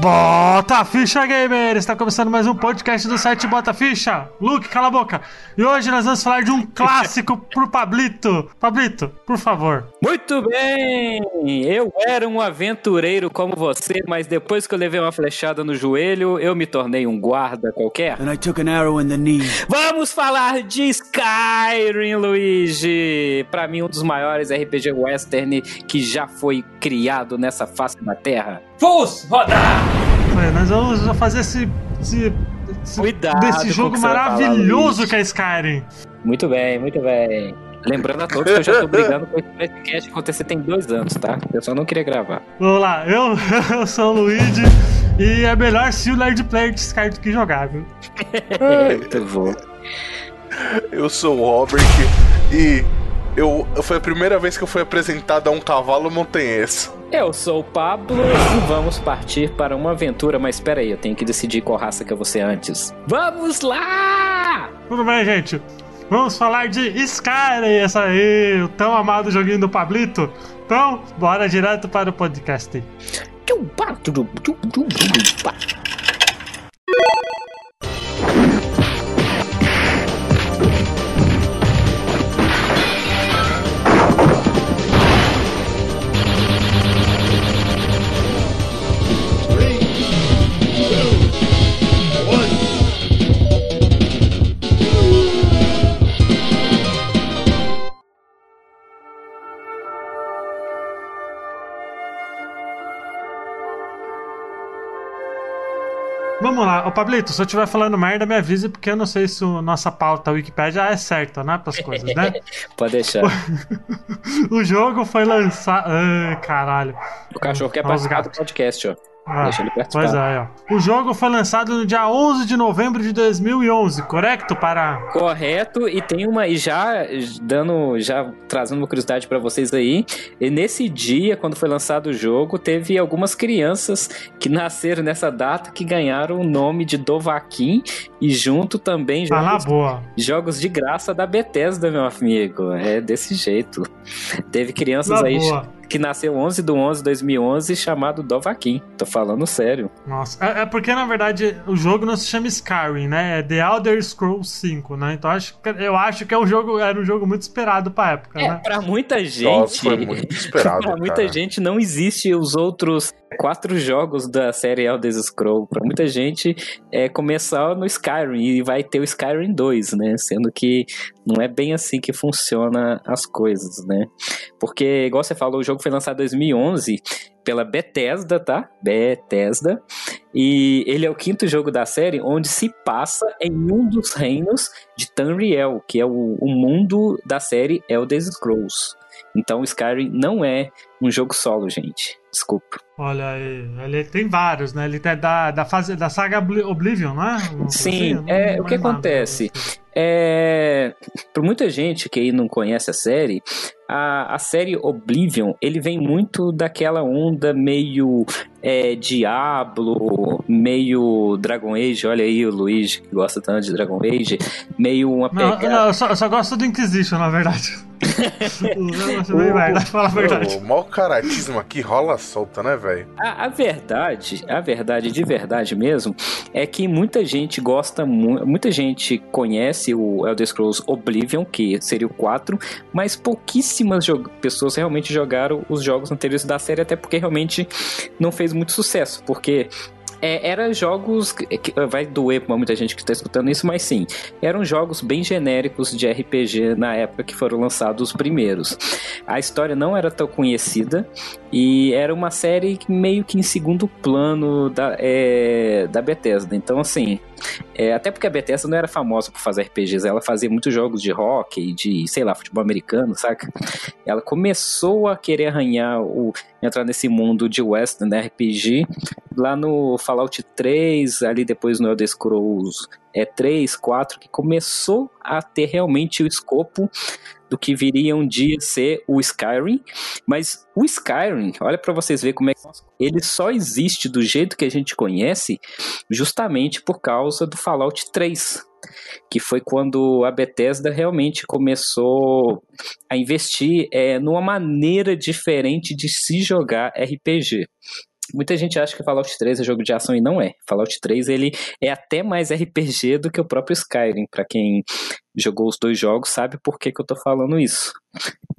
Bota a ficha, gamer! Está começando mais um podcast do site Bota Ficha. Luke, cala a boca. E hoje nós vamos falar de um clássico pro Pablito. Pablito, por favor. Muito bem! Eu era um aventureiro como você, mas depois que eu levei uma flechada no joelho, eu me tornei um guarda qualquer. And I took an arrow in the knee. Vamos falar de Skyrim, Luigi! Pra mim, um dos maiores RPG western que já foi criado nessa face da Terra. Fus, rodar! É, nós vamos fazer esse. esse, esse Cuidado desse jogo maravilhoso que é Skyrim. Muito bem, muito bem. Lembrando a todos que eu já tô brigando com esse podcast acontecer tem dois anos, tá? Eu só não queria gravar. Vamos lá, eu, eu sou o Luigi e é melhor se o Nerd Player de Skyrim do que jogar, viu? Muito bom. Eu sou o Robert e eu foi a primeira vez que eu fui apresentado a um cavalo montanhês. Eu sou o Pablo e vamos partir para uma aventura, mas espera aí, eu tenho que decidir qual raça que eu vou ser antes. Vamos lá! Tudo bem, gente? Vamos falar de Skyrim, essa aí, o tão amado joguinho do Pablito. Então, bora direto para o podcast. Vamos lá, ô Pablito, se eu estiver falando merda, me avise, porque eu não sei se a nossa pauta Wikipedia é certa, né, pras coisas, né? Pode deixar. o jogo foi lançado... Caralho. O cachorro quer participar do podcast, ó. Ah, Deixa ele participar. Pois é, ó. O jogo foi lançado no dia 11 de novembro de 2011, correto? Para... Correto, e tem uma, e já dando, já trazendo uma curiosidade pra vocês aí, e nesse dia, quando foi lançado o jogo, teve algumas crianças que nasceram nessa data que ganharam o nome de Dovaquim, e junto também Tá jogos, boa. jogos de graça da Bethesda, meu amigo, é desse jeito. Teve crianças aí boa. Que nasceu 11 de 11 de 2011 chamado Dovaquim, tô falando sério. Nossa, é, é porque na verdade o jogo não se chama Skyrim, né? É The Elder Scrolls 5, né? Então acho que, eu acho que é um jogo, era um jogo muito esperado pra época, É, né? pra muita gente. Nossa, foi muito esperado, pra muita cara. gente não existe os outros quatro jogos da série Elder Scrolls. Pra muita gente é começar no Skyrim e vai ter o Skyrim 2, né? Sendo que não é bem assim que funciona as coisas, né? Porque, igual você falou, o jogo foi lançado em 2011 pela Bethesda, tá? Bethesda. E ele é o quinto jogo da série onde se passa em um dos reinos de Tamriel, que é o, o mundo da série Elder Scrolls. Então, Skyrim não é um jogo solo, gente. Desculpa. Olha aí, ele tem vários, né? Ele é da, da, fase, da saga Obli- Oblivion, não é? Coisa Sim, assim? Não é, lembro o que nada. acontece? É, por muita gente que aí não conhece a série, a, a série Oblivion, ele vem muito daquela onda meio é, Diablo, meio Dragon Age, olha aí o Luiz que gosta tanto de Dragon Age, meio uma Não, pegada... não eu, só, eu só gosto do Inquisition, na verdade. a verdade. O mau caratismo aqui rola solta, né, velho? A, a verdade, a verdade de verdade mesmo, é que muita gente gosta, mu muita gente conhece o Elder Scrolls Oblivion, que seria o 4, mas pouquíssimas pessoas realmente jogaram os jogos anteriores da série, até porque realmente não fez muito sucesso, porque é, eram jogos que, vai doer pra muita gente que está escutando isso, mas sim, eram jogos bem genéricos de RPG na época que foram lançados os primeiros. A história não era tão conhecida e era uma série meio que em segundo plano da, é, da Bethesda. Então, assim, é, até porque a Bethesda não era famosa por fazer RPGs, ela fazia muitos jogos de hockey, de, sei lá, futebol americano, saca? Ela começou a querer arranhar o entrar nesse mundo de western, né, RPG, lá no Fallout 3, ali depois no Elder Scrolls é 3, 4, que começou a ter realmente o escopo do que viria um dia ser o Skyrim, mas o Skyrim, olha para vocês verem como é que ele só existe do jeito que a gente conhece, justamente por causa do Fallout 3, que foi quando a Bethesda realmente começou a investir é, numa maneira diferente de se jogar RPG. Muita gente acha que Fallout 3 é jogo de ação e não é. Fallout 3 ele é até mais RPG do que o próprio Skyrim, para quem jogou os dois jogos sabe por que, que eu tô falando isso.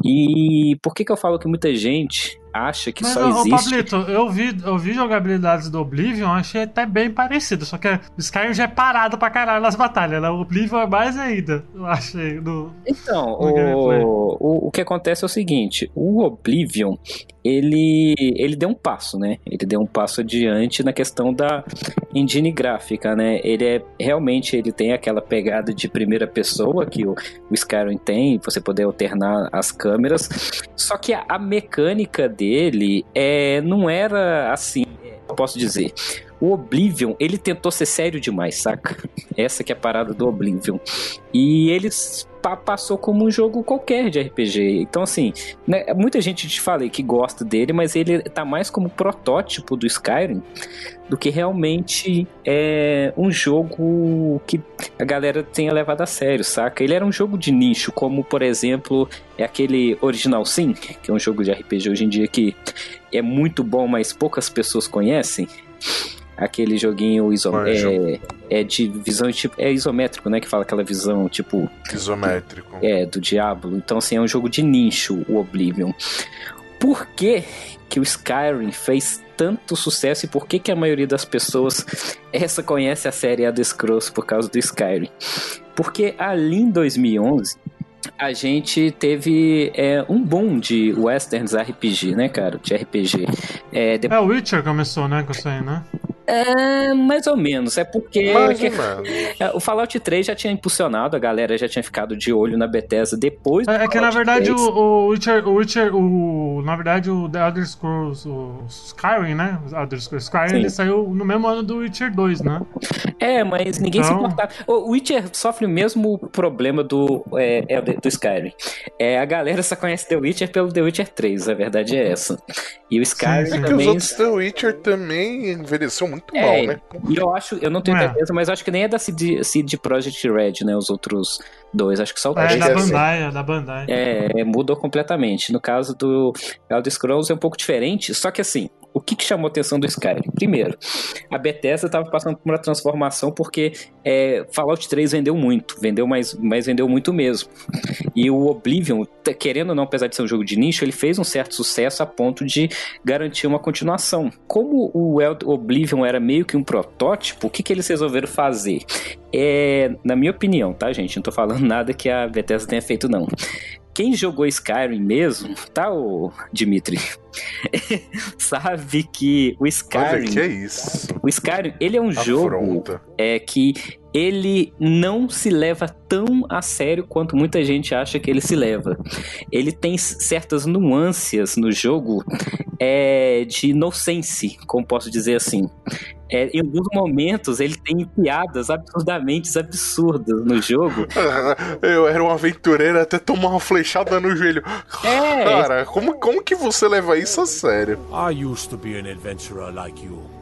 E por que, que eu falo que muita gente acha que Mas, só ô, existe. Pablito, eu vi, eu vi jogabilidades do Oblivion, achei até bem parecido. Só que o Skyrim já é parado pra caralho nas batalhas, né? O Oblivion é mais ainda, eu achei. No, então, no o, o, o que acontece é o seguinte: o Oblivion, ele, ele deu um passo, né? Ele deu um passo adiante na questão da engine gráfica, né? Ele é realmente ele tem aquela pegada de primeira pessoa que o, o Skyrim tem, você poder alternar as câmeras. Só que a, a mecânica dele é, não era assim, eu posso dizer. O Oblivion, ele tentou ser sério demais, saca? Essa que é a parada do Oblivion. E eles passou como um jogo qualquer de RPG. Então, assim, né, muita gente te falei que gosta dele, mas ele tá mais como protótipo do Skyrim do que realmente é um jogo que a galera tenha levado a sério, saca? Ele era um jogo de nicho, como por exemplo, é aquele Original Sim, que é um jogo de RPG hoje em dia que é muito bom, mas poucas pessoas conhecem aquele joguinho iso é, é, de visão tipo é isométrico, né, que fala aquela visão tipo isométrico. É, do Diablo. Então assim, é um jogo de nicho o Oblivion. Por que que o Skyrim fez tanto sucesso e por que que a maioria das pessoas essa conhece a série Elder Scrolls por causa do Skyrim? Porque ali em 2011 a gente teve é, um boom de westerns RPG, né, cara? De RPG. É, depois... é o Witcher começou, né, com isso aí, né? É, mais ou menos. É porque que, é, o Fallout 3 já tinha impulsionado, a galera já tinha ficado de olho na Bethesda depois É, é que na verdade o, o, Witcher, o Witcher, o, na verdade o The Elder Scrolls, o Skyrim, né? O Elder Scrolls Skyrim, Sim. ele saiu no mesmo ano do Witcher 2, né? É, mas ninguém então... se importava. O Witcher sofre o mesmo problema do, é, do Skyrim. É, a galera só conhece The Witcher pelo The Witcher 3, a verdade é essa. E o Skyrim sim, sim. também... É que os outros The Witcher também envelheceu muito muito é, mal, né? E eu acho, eu não tenho é. certeza, mas acho que nem é da CD, CD Projekt Red, né? Os outros dois, acho que só o É, da Bandai, é da Bandai. É, mudou completamente. No caso do Elder Scrolls é um pouco diferente, só que assim, o que, que, chamou a atenção do Skyrim? Primeiro, a Bethesda estava passando por uma transformação porque é, Fallout 3 vendeu muito, vendeu mais, mas vendeu muito mesmo. E o Oblivion, querendo ou não, apesar de ser um jogo de nicho, ele fez um certo sucesso a ponto de garantir uma continuação. Como o Oblivion era meio que um protótipo, o que, que eles resolveram fazer? É, na minha opinião, tá, gente? Não tô falando nada que a Bethesda tenha feito, não quem jogou Skyrim mesmo, tá, o Dimitri? sabe que o Skyrim. Olha, que é isso? O Skyrim, ele é um Afronta. jogo é, que ele não se leva tão a sério quanto muita gente acha que ele se leva. Ele tem certas nuances no jogo é, de inocência, como posso dizer assim. É, em alguns momentos ele tem piadas absurdamente absurdas no jogo. Eu era um aventureiro até tomar uma flechada no joelho. É. Cara, como, como que você leva isso a sério? I used to be an adventurer like you.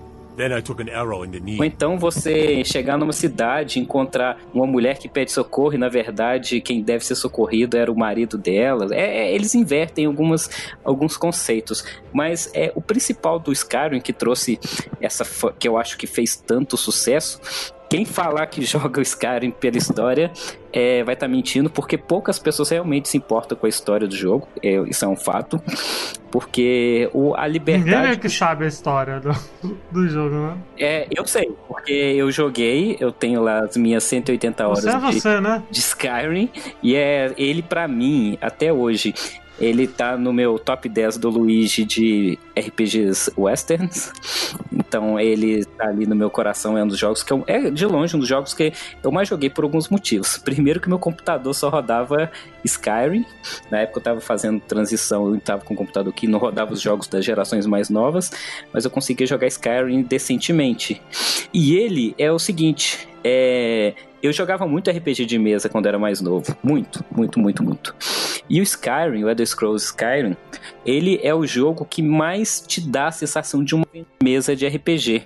Ou então você chegar numa cidade, encontrar uma mulher que pede socorro e na verdade quem deve ser socorrido era o marido dela. É, é, eles invertem algumas, alguns conceitos, mas é o principal do Skyrim que trouxe essa que eu acho que fez tanto sucesso quem falar que joga o Skyrim pela história é, vai estar tá mentindo, porque poucas pessoas realmente se importam com a história do jogo. É, isso é um fato. Porque o, a liberdade. Ninguém é que sabe a história do, do jogo, né? É, eu sei, porque eu joguei, eu tenho lá as minhas 180 horas você é você, de, né? de Skyrim, e é ele, para mim, até hoje, ele tá no meu top 10 do Luigi de RPGs westerns. Então ele tá ali no meu coração, é um dos jogos que eu, é de longe um dos jogos que eu mais joguei por alguns motivos. Primeiro que meu computador só rodava Skyrim. Na época eu tava fazendo transição, eu tava com um computador que não rodava os jogos das gerações mais novas, mas eu conseguia jogar Skyrim decentemente. E ele é o seguinte, é, eu jogava muito RPG de mesa quando era mais novo. Muito, muito, muito, muito. E o Skyrim, o Elder Scrolls Skyrim, ele é o jogo que mais te dá a sensação de um mesa de RPG.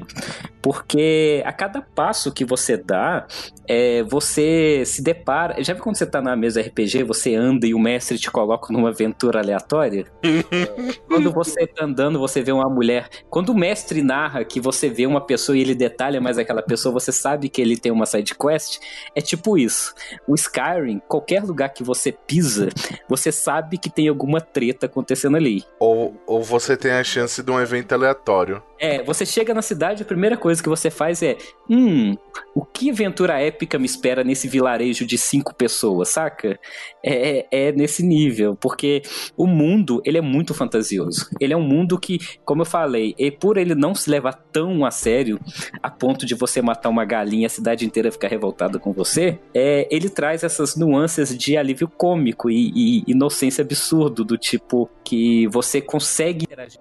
Porque a cada passo que você dá, é, você se depara. Já viu quando você tá na mesa RPG, você anda e o mestre te coloca numa aventura aleatória? quando você tá andando, você vê uma mulher. Quando o mestre narra que você vê uma pessoa e ele detalha mais aquela pessoa, você sabe que ele tem uma side quest. É tipo isso. O Skyrim, qualquer lugar que você pisa, você sabe que tem alguma treta acontecendo ali. Ou, ou você tem a chance de um evento aleatório. É, você chega na cidade, a primeira coisa que você faz é: hum, o que aventura épica me espera nesse vilarejo de cinco pessoas, saca? É, é, é nesse nível, porque o mundo, ele é muito fantasioso. Ele é um mundo que, como eu falei, e por ele não se levar tão a sério, a ponto de você matar uma galinha a cidade inteira ficar revoltada com você, é, ele traz essas nuances de alívio cômico e, e inocência absurdo, do tipo que você consegue interagir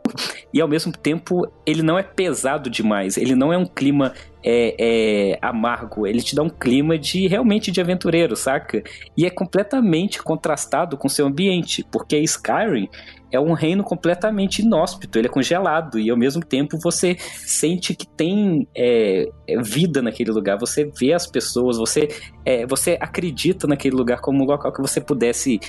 e ao mesmo tempo ele não é pesado demais, ele não é um clima é, é, amargo, ele te dá um clima de realmente de aventureiro, saca? E é completamente contrastado com seu ambiente, porque Skyrim é um reino completamente inóspito, ele é congelado e ao mesmo tempo você sente que tem é, é vida naquele lugar, você vê as pessoas, você, é, você acredita naquele lugar como um local que você pudesse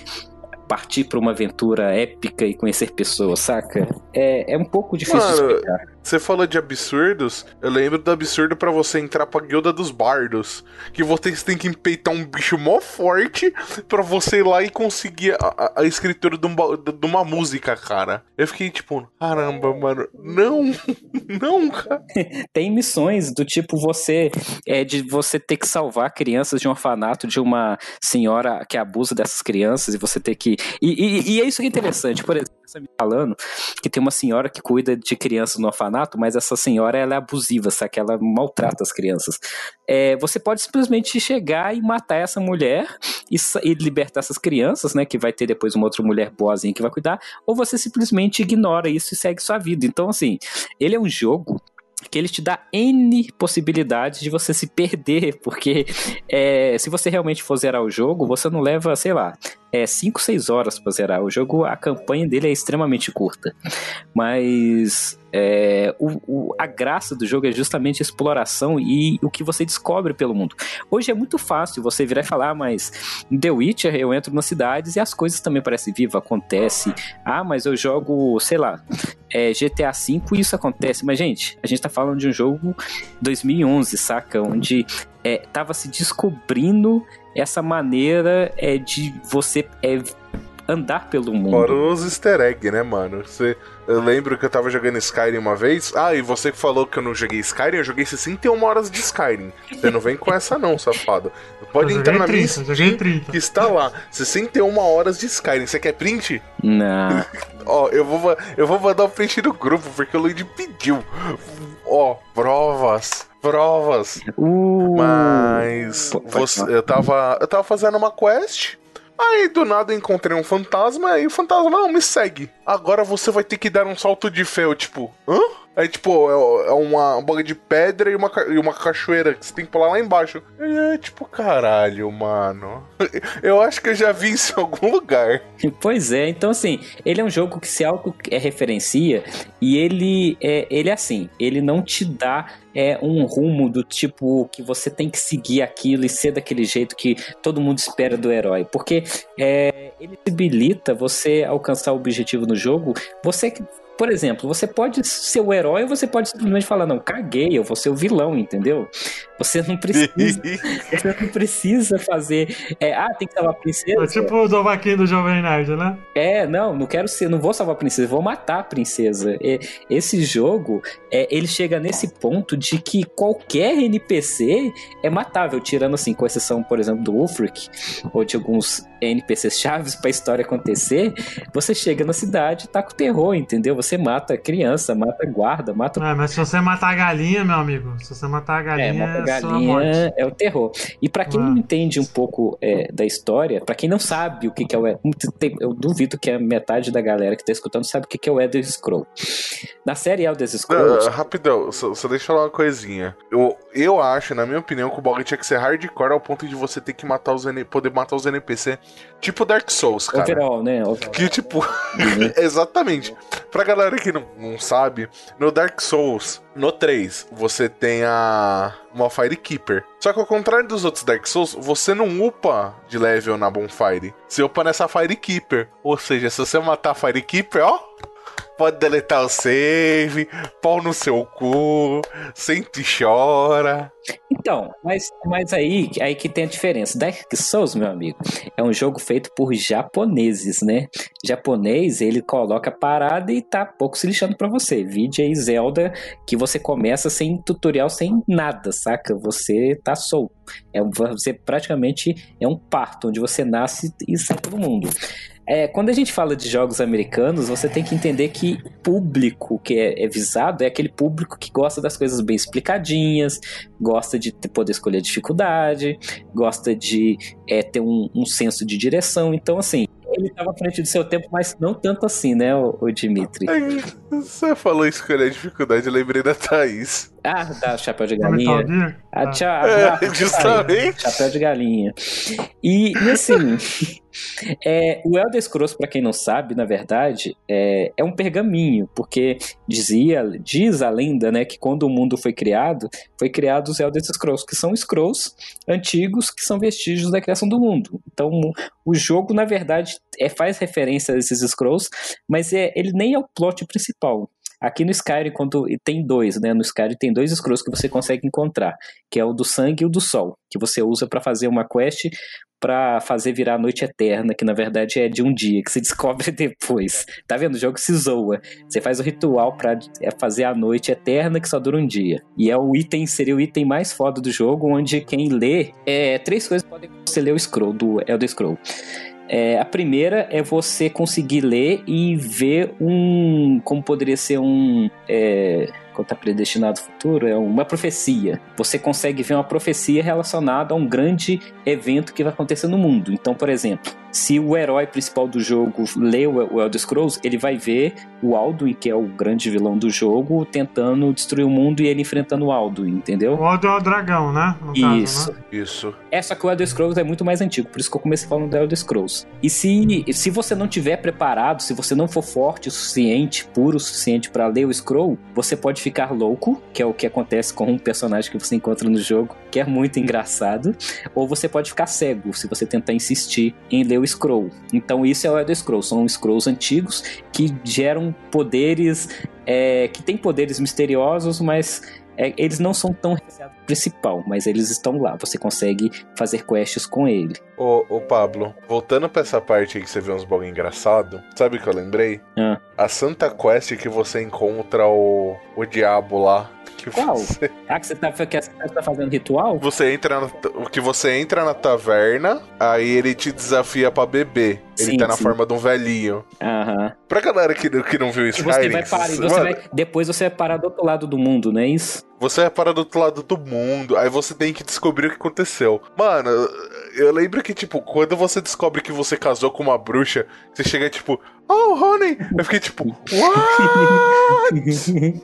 partir para uma aventura épica e conhecer pessoas, saca? É, é um pouco difícil Mano, de explicar. Você falou de absurdos, eu lembro do absurdo para você entrar pra guilda dos bardos. Que vocês têm que empeitar um bicho mó forte para você ir lá e conseguir a, a, a escritura de, um, de, uma música, cara. Eu fiquei tipo, caramba, mano, não, não, cara. Tem missões do tipo você, é de você ter que salvar crianças de um orfanato de uma senhora que abusa dessas crianças e você ter que. E, e, e é isso que é interessante, por exemplo, você me falando que tem uma senhora que cuida de crianças no orfanato mas essa senhora ela é abusiva, sabe? Ela maltrata as crianças. É, você pode simplesmente chegar e matar essa mulher e, e, libertar essas crianças, né? Que vai ter depois uma outra mulher boazinha que vai cuidar, ou você simplesmente ignora isso e segue sua vida. Então, assim, ele é um jogo que ele te dá N possibilidades de você se perder, porque é, se você realmente for zerar o jogo, você não leva, sei lá, é 5, 6 horas para zerar. O jogo, a campanha dele é extremamente curta. Mas é, o, o, a graça do jogo é justamente a exploração e o que você descobre pelo mundo. Hoje é muito fácil você virar e falar, ah, mas em The Witcher eu entro nas cidades e as coisas também parecem vivas, acontece. Ah, mas eu jogo, sei lá, é, GTA V e isso acontece. Mas, gente, a gente tá falando de um jogo 2011, saca? Onde é, tava se descobrindo essa maneira é, de você é, andar pelo mundo. Fora os easter egg, né, mano? Você, eu lembro que eu tava jogando Skyrim uma vez. Ah, e você que falou que eu não joguei Skyrim, eu joguei 61 horas de Skyrim. Você não vem com essa não, safado. Pode entrar na 30, minha Steam, que está lá. 61 horas de Skyrim. Você quer print? Não. Ó, eu vou, eu vou mandar o print do grupo, porque o Luigi pediu. Ó, provas provas. Uh, mas você, eu tava eu tava fazendo uma quest Aí do nada encontrei um fantasma e o fantasma não me segue. Agora você vai ter que dar um salto de fé, eu, tipo, hã? Tipo, é, é uma, um bagulho de pedra e uma, e uma cachoeira que você tem que pular lá embaixo. E é tipo, caralho, mano. Eu acho que eu já vi isso em algum lugar. Pois é, então assim, ele é um jogo que se auto-referencia e ele é, ele é assim, ele não te dá é um rumo do tipo que você tem que seguir aquilo e ser daquele jeito que todo mundo espera do herói. Porque é, ele possibilita você alcançar o objetivo no jogo, você por exemplo, você pode ser o herói ou você pode simplesmente falar, não, caguei, eu vou ser o vilão, entendeu? Você não precisa. você não precisa fazer. É, ah, tem que salvar a princesa. É tipo o Dovaquinho do Jovem Nerd, né? É, não, não quero ser, não vou salvar a princesa, vou matar a princesa. É, esse jogo, é, ele chega nesse ponto de que qualquer NPC é matável, tirando assim, com exceção, por exemplo, do Ulfric, ou de alguns NPCs chaves pra história acontecer, você chega na cidade e tá com terror, entendeu? Você mata criança, mata guarda, mata. É, mas se você matar a galinha, meu amigo, se você matar a galinha. É, galinha é o terror. E para quem ah. não entende um pouco é, da história, para quem não sabe o que, que é o. Eu duvido que a metade da galera que tá escutando sabe o que, que é o Elder Scroll. Na série Elder Scrolls. Uh, rapidão, só, só deixa eu falar uma coisinha. Eu, eu acho, na minha opinião, que o bagulho tinha que ser hardcore ao ponto de você ter que matar os poder matar os NPC. Tipo Dark Souls, cara. Overall, né? Overall. Que tipo. Uhum. exatamente. pra galera que não, não sabe, no Dark Souls, no 3, você tem a uma Firekeeper. Só que ao contrário dos outros Dark Souls, você não upa de level na Bonfire. Você upa nessa Firekeeper. Ou seja, se você matar a Firekeeper, ó, pode deletar o save, pau no seu cu, sente e chora. Então, mas, mas aí, aí que tem a diferença. Dark Souls, meu amigo, é um jogo feito por japoneses, né? Japonês, ele coloca parada e tá pouco se lixando pra você. Vídeo aí Zelda, que você começa sem tutorial, sem nada, saca? Você tá solto. É, você praticamente é um parto, onde você nasce e sai todo mundo. É, quando a gente fala de jogos americanos, você tem que entender que público que é, é, visado é aquele público que gosta das coisas bem explicadinhas, de poder escolher dificuldade, gosta de é, ter um, um senso de direção. Então, assim, ele estava à frente do seu tempo, mas não tanto assim, né, o, o Dimitri? Você falou escolher a dificuldade, eu lembrei da Thaís. Ah, da chapéu de galinha. Ah, tchau, é, justamente. Chapéu de galinha. E, e assim, é, o Elder Scrolls, para quem não sabe, na verdade, é, é um pergaminho, porque dizia, diz a lenda, né, que quando o mundo foi criado, foi criado os Elder Scrolls, que são scrolls antigos que são vestígios da criação do mundo. Então, o jogo, na verdade, é, faz referência a esses scrolls, mas é, ele nem é o plot principal. Aqui no Skyrim, quando tem dois, né? No Skyrim tem dois scrolls que você consegue encontrar, que é o do sangue e o do sol, que você usa para fazer uma quest para fazer virar a noite eterna, que na verdade é de um dia, que você descobre depois. Tá vendo? O jogo se zoa. Você faz o ritual para é fazer a noite eterna que só dura um dia. E é o item, seria o item mais foda do jogo, onde quem lê, é, três coisas podem você ler o scroll do Elder Scroll. É, a primeira é você conseguir ler e ver um. Como poderia ser um. É, quando está predestinado ao futuro, é uma profecia. Você consegue ver uma profecia relacionada a um grande evento que vai acontecer no mundo. Então, por exemplo, se o herói principal do jogo lê o Elder Scrolls, ele vai ver o Alduin, que é o grande vilão do jogo, tentando destruir o mundo e ele enfrentando o Alduin, entendeu? O Alduin é o dragão, né? No isso. Caso, né? Isso. É, só que o Elder Scrolls é muito mais antigo, por isso que eu comecei falando do Elder Scrolls. E se, se você não tiver preparado, se você não for forte o suficiente, puro o suficiente para ler o scroll, você pode ficar louco, que é o que acontece com um personagem que você encontra no jogo, que é muito engraçado, ou você pode ficar cego se você tentar insistir em ler o scroll. Então isso é o Elder Scrolls, são scrolls antigos que geram poderes, é, que têm poderes misteriosos, mas é, eles não são tão principal, mas eles estão lá. Você consegue fazer quests com ele. Ô, ô Pablo, voltando pra essa parte aí que você vê uns bagulho engraçado, sabe o que eu lembrei? Ah. A Santa Quest que você encontra o, o diabo lá que Qual? Você... Ah, que você tá, que você tá fazendo ritual? Você entra na, que você entra na taverna, aí ele te desafia para beber. Ele sim, tá na sim. forma de um velhinho. Aham. Pra galera que, que não viu isso, você vai parar, você vai, depois você vai parar do outro lado do mundo, não é isso? Você vai parar do outro lado do mundo, aí você tem que descobrir o que aconteceu. Mano, eu lembro que, tipo, quando você descobre que você casou com uma bruxa, você chega tipo, oh, honey! Eu fiquei tipo, what?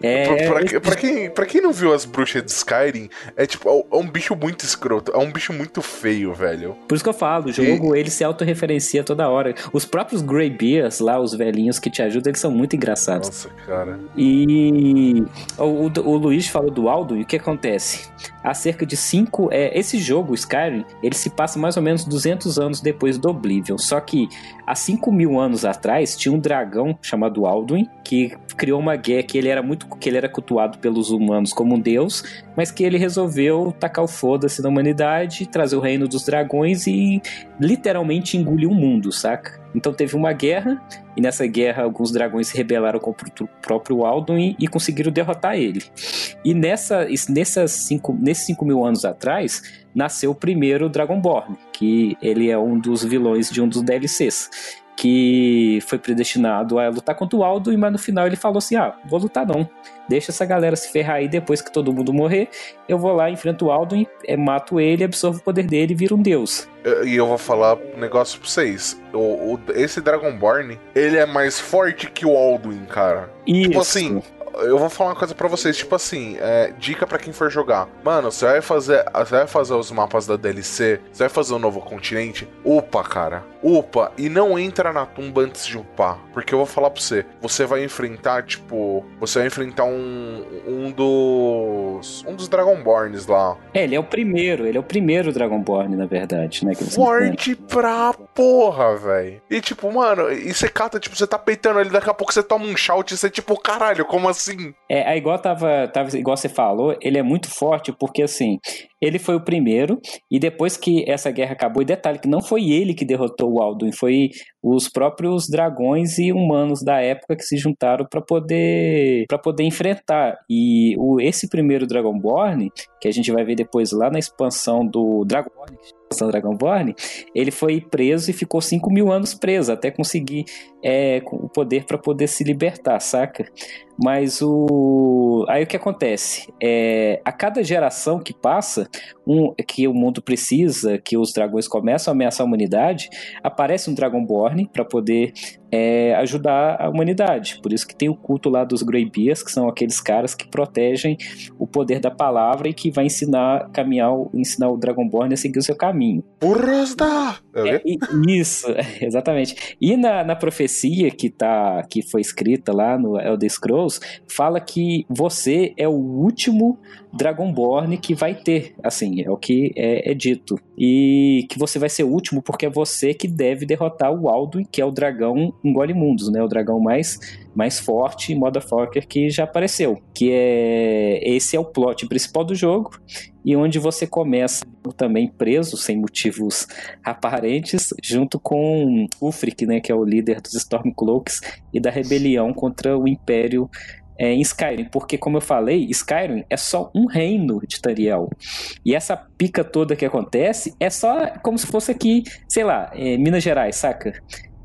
É... Pra, pra, pra, quem, pra quem não viu as bruxas de Skyrim, é tipo, é um bicho muito escroto, é um bicho muito feio, velho. Por isso que eu falo, o jogo, e... ele se autorreferencia toda hora. Os próprios Greybeards lá, os velhinhos que te ajudam, eles são muito engraçados. Nossa, cara. E o, o, o Luiz falou do Aldo, e o que acontece? Há cerca de cinco... É, esse jogo, Skyrim, ele se passa mais ou menos 200 anos depois do Oblivion, só que há 5 mil anos atrás tinha um dragão chamado Alduin que criou uma guerra que ele era muito que ele era cultuado pelos humanos como um deus, mas que ele resolveu tacar o foda-se na humanidade, trazer o reino dos dragões e literalmente engolir o mundo, saca? Então teve uma guerra, e nessa guerra alguns dragões se rebelaram contra o próprio Alduin e conseguiram derrotar ele. E nessa, nessas cinco, nesses 5 mil anos atrás, nasceu o primeiro Dragonborn, que ele é um dos vilões de um dos DLCs que foi predestinado a lutar contra o Aldo, mas no final ele falou assim: ah, vou lutar não. Deixa essa galera se ferrar aí depois que todo mundo morrer. Eu vou lá, enfrento o Aldo, é, mato ele, absorvo o poder dele e viro um deus. E eu vou falar um negócio pra vocês. O, o, esse Dragonborn, ele é mais forte que o Alduin, cara. Isso. Tipo assim, eu vou falar uma coisa pra vocês, tipo assim, é, dica para quem for jogar. Mano, você vai fazer. Você vai fazer os mapas da DLC, você vai fazer o um novo continente. Upa, cara. Upa. E não entra na tumba antes de upar. Porque eu vou falar pra você. Você vai enfrentar, tipo. Você vai enfrentar um. Um dos. Um dos Dragonborns lá. É, ele é o primeiro. Ele é o primeiro Dragonborn, na verdade, né? Forte pra porra, velho. E tipo, mano, e você cata, tipo, você tá peitando ele, daqui a pouco você toma um shout e você, tipo, caralho, como assim? É, é igual tava, tava. Igual você falou, ele é muito forte porque assim. Ele foi o primeiro, e depois que essa guerra acabou, e detalhe que não foi ele que derrotou o Alduin, foi os próprios dragões e humanos da época que se juntaram para poder para poder enfrentar. E o, esse primeiro Dragonborn, que a gente vai ver depois lá na expansão do Dragonborn, Dragonborn, ele foi preso e ficou 5 mil anos preso até conseguir é, o poder para poder se libertar, saca? Mas o. Aí o que acontece? É, a cada geração que passa, um, que o mundo precisa, que os dragões começam a ameaçar a humanidade, aparece um Dragonborn para poder é, ajudar a humanidade. Por isso que tem o culto lá dos Greybeards, que são aqueles caras que protegem o poder da palavra e que vai ensinar caminhar, ensinar o Dragonborn a seguir o seu caminho. Burros da! É, isso, exatamente. E na, na profecia que, tá, que foi escrita lá no Elder Scrolls, fala que você é o último Dragonborn que vai ter, assim, é o que é, é, dito. E que você vai ser o último porque é você que deve derrotar o Alduin, que é o dragão engole mundos, né? O dragão mais mais forte motherfucker que já apareceu. Que é. Esse é o plot principal do jogo. E onde você começa também preso, sem motivos aparentes, junto com Ulfric, né? Que é o líder dos Stormcloaks e da rebelião contra o Império é, em Skyrim, porque como eu falei, Skyrim é só um reino de Tariel. E essa pica toda que acontece é só como se fosse aqui, sei lá, é, Minas Gerais, saca?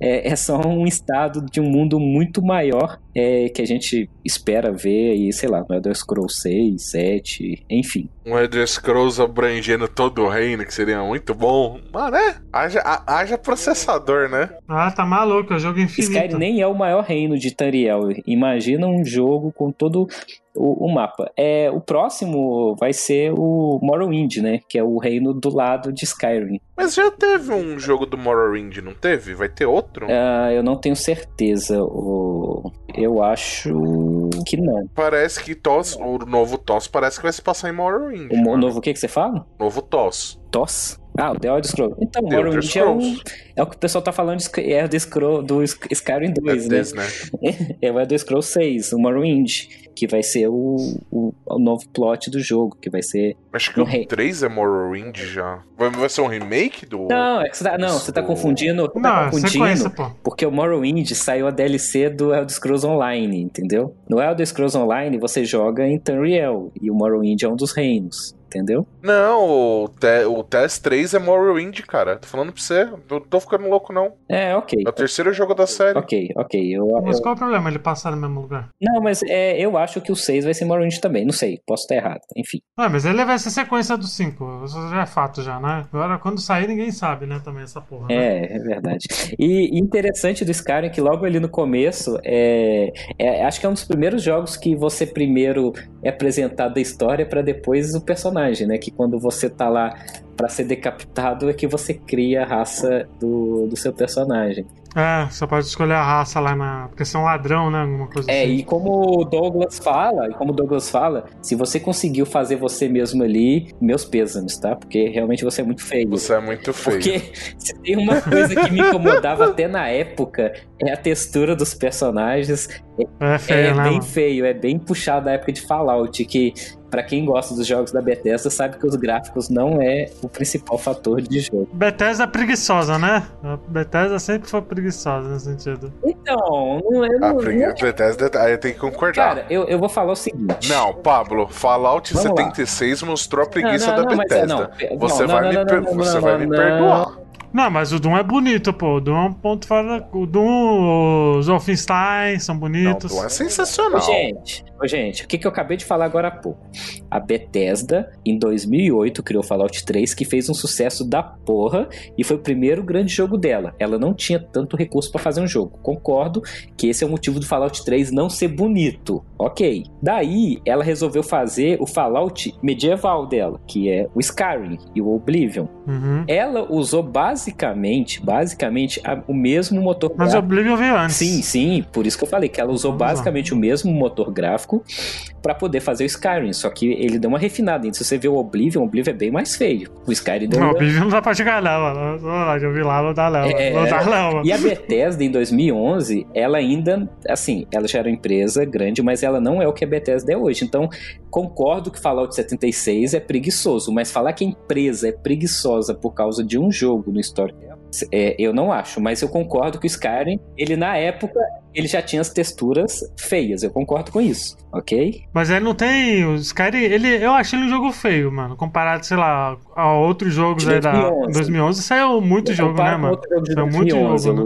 É, é só um estado de um mundo muito maior é, que a gente espera ver aí, sei lá, no Elder Scrolls 6, 7, enfim. Um Elder Scrolls abrangendo todo o reino, que seria muito bom. Mas, né? Haja, haja processador, né? Ah, tá maluco, é um jogo infinito. Skyrim nem é o maior reino de Tariel. Imagina um jogo com todo o, o, mapa. É, o próximo vai ser o Morrowind, né? Que é o reino do lado de Skyrim. Mas já teve um jogo do Morrowind, não teve? Vai ter outro? Uh, eu não tenho certeza. O... Eu acho que não. Parece que TOS, o novo TOS, parece que vai se passar em Morrowind. O né? novo o que, que você fala? Novo TOS. TOS? Ah, o The Elder Scrolls. Então, The Morrowind é o, é o que o pessoal tá falando de é The Scroll, do Skyrim 2, é né? This, né? é o Elder Scrolls 6, o Morrowind, que vai ser o, o, o, novo plot do jogo, que vai ser... Acho que um o re... 3 é Morrowind já. Vai, vai ser um remake do... Não, é que você tá, não, você tá confundindo, tá não, tá confundindo porque o Morrowind saiu a DLC do Elder Scrolls Online, entendeu? No Elder Scrolls Online você joga em Tamriel, e o Morrowind é um dos reinos entendeu? Não, o, te, o TES 3 é Morrowind, cara. Tô falando pra você. Não tô ficando louco, não. É, ok. É o terceiro jogo da série. Ok, ok. Eu, mas eu... qual é o problema ele passar no mesmo lugar? Não, mas é, eu acho que o 6 vai ser Morrowind também. Não sei, posso estar errado. Enfim. Ah, mas ele vai ser sequência do 5. Isso já é fato, já, né? Agora, quando sair, ninguém sabe, né? Também essa porra. Né? É, é verdade. E interessante do Skyrim é que logo ali no começo, é, é, acho que é um dos primeiros jogos que você primeiro é apresentado a história para depois o personagem, né? Que quando você tá lá para ser decapitado é que você cria a raça do, do seu personagem. É, você pode escolher a raça lá na. Porque você é um ladrão, né? Alguma coisa é, assim. e como o Douglas fala, e como Douglas fala, se você conseguiu fazer você mesmo ali, meus pêsames, tá? Porque realmente você é muito feio. Você é muito feio. Porque se tem uma coisa que me incomodava até na época, é a textura dos personagens. É, feio, é né, bem mano? feio, é bem puxado da época de Fallout, que para quem gosta dos jogos da Bethesda sabe que os gráficos não é o principal fator de jogo. Bethesda é preguiçosa, né? A Bethesda sempre foi preguiçosa nesse sentido. Então, não é. A pregui... Bethesda, aí tem que concordar. Cara, eu, eu vou falar o seguinte. Não, Pablo, Fallout Vamos 76 lá. mostrou a preguiça não, não, da é, Bethesda. Não, você vai me, você vai me perdoar. Não, mas o Doom é bonito, pô. O Doom é um ponto fora. O Doom, os Wolfenstein são bonitos. Não, o Doom é sensacional. Gente, gente, o que, que eu acabei de falar agora há pouco? A Bethesda, em 2008, criou Fallout 3, que fez um sucesso da porra e foi o primeiro grande jogo dela. Ela não tinha tanto recurso para fazer um jogo. Concordo que esse é o motivo do Fallout 3 não ser bonito. Ok. Daí, ela resolveu fazer o Fallout medieval dela, que é o Skyrim e o Oblivion. Uhum. Ela usou basicamente, basicamente, a- o mesmo motor Mas o Oblivion veio antes. Sim, sim, por isso que eu falei que ela usou Vamos lá. basicamente o mesmo motor gráfico pra poder fazer o Skyrim, só que ele deu uma refinada. E se você vê o Oblivion, o Oblivion é bem mais feio. O Skyrim deu Não, o uma... Oblivion não dá pra jogar, não, mano. Não, Eu vi lá, não dá, não. É, Não dá, mano. E a Bethesda, em 2011, ela ainda, assim, ela já era uma empresa grande, mas ela não é o que a Bethesda é hoje. Então, concordo que Fallout 76 é preguiçoso, mas falar que a empresa é preguiçosa por causa de um jogo no histórico é, eu não acho. Mas eu concordo que o Skyrim, ele na época, ele já tinha as texturas feias. Eu concordo com isso, ok? Mas ele não tem. O Skyrim, ele, eu achei ele um jogo feio, mano. Comparado, sei lá, a outros jogos De aí da 2011. 2011, saiu muito Eu jogo, né, mano? outro jogo de Saiu muito 2011, jogo, né?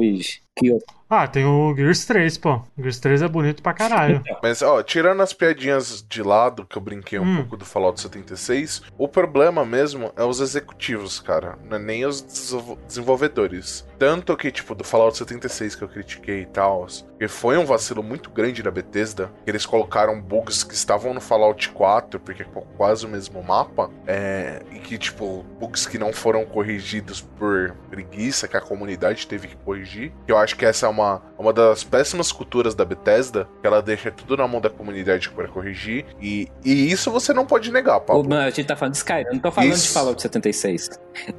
Que eu- Ah, tem o Gears 3, pô. O Gears 3 é bonito pra caralho. Mas, ó, tirando as piadinhas de lado, que eu brinquei um Hum. pouco do Fallout 76, o problema mesmo é os executivos, cara. Não é nem os desenvol- desenvolvedores. Tanto que, tipo, do Fallout 76 que eu critiquei e tal, que foi um vacilo muito grande da Bethesda, que eles colocaram bugs que estavam no Fallout 4, porque é quase o mesmo mapa, é, e que, tipo, bugs que não foram corrigidos por preguiça, que a comunidade teve que corrigir. Que eu acho que essa é uma, uma das péssimas culturas da Bethesda, que ela deixa tudo na mão da comunidade para corrigir. E, e isso você não pode negar, Ô, não, a gente tá falando de Skyrim, eu não tô falando Isso. de Fallout 76.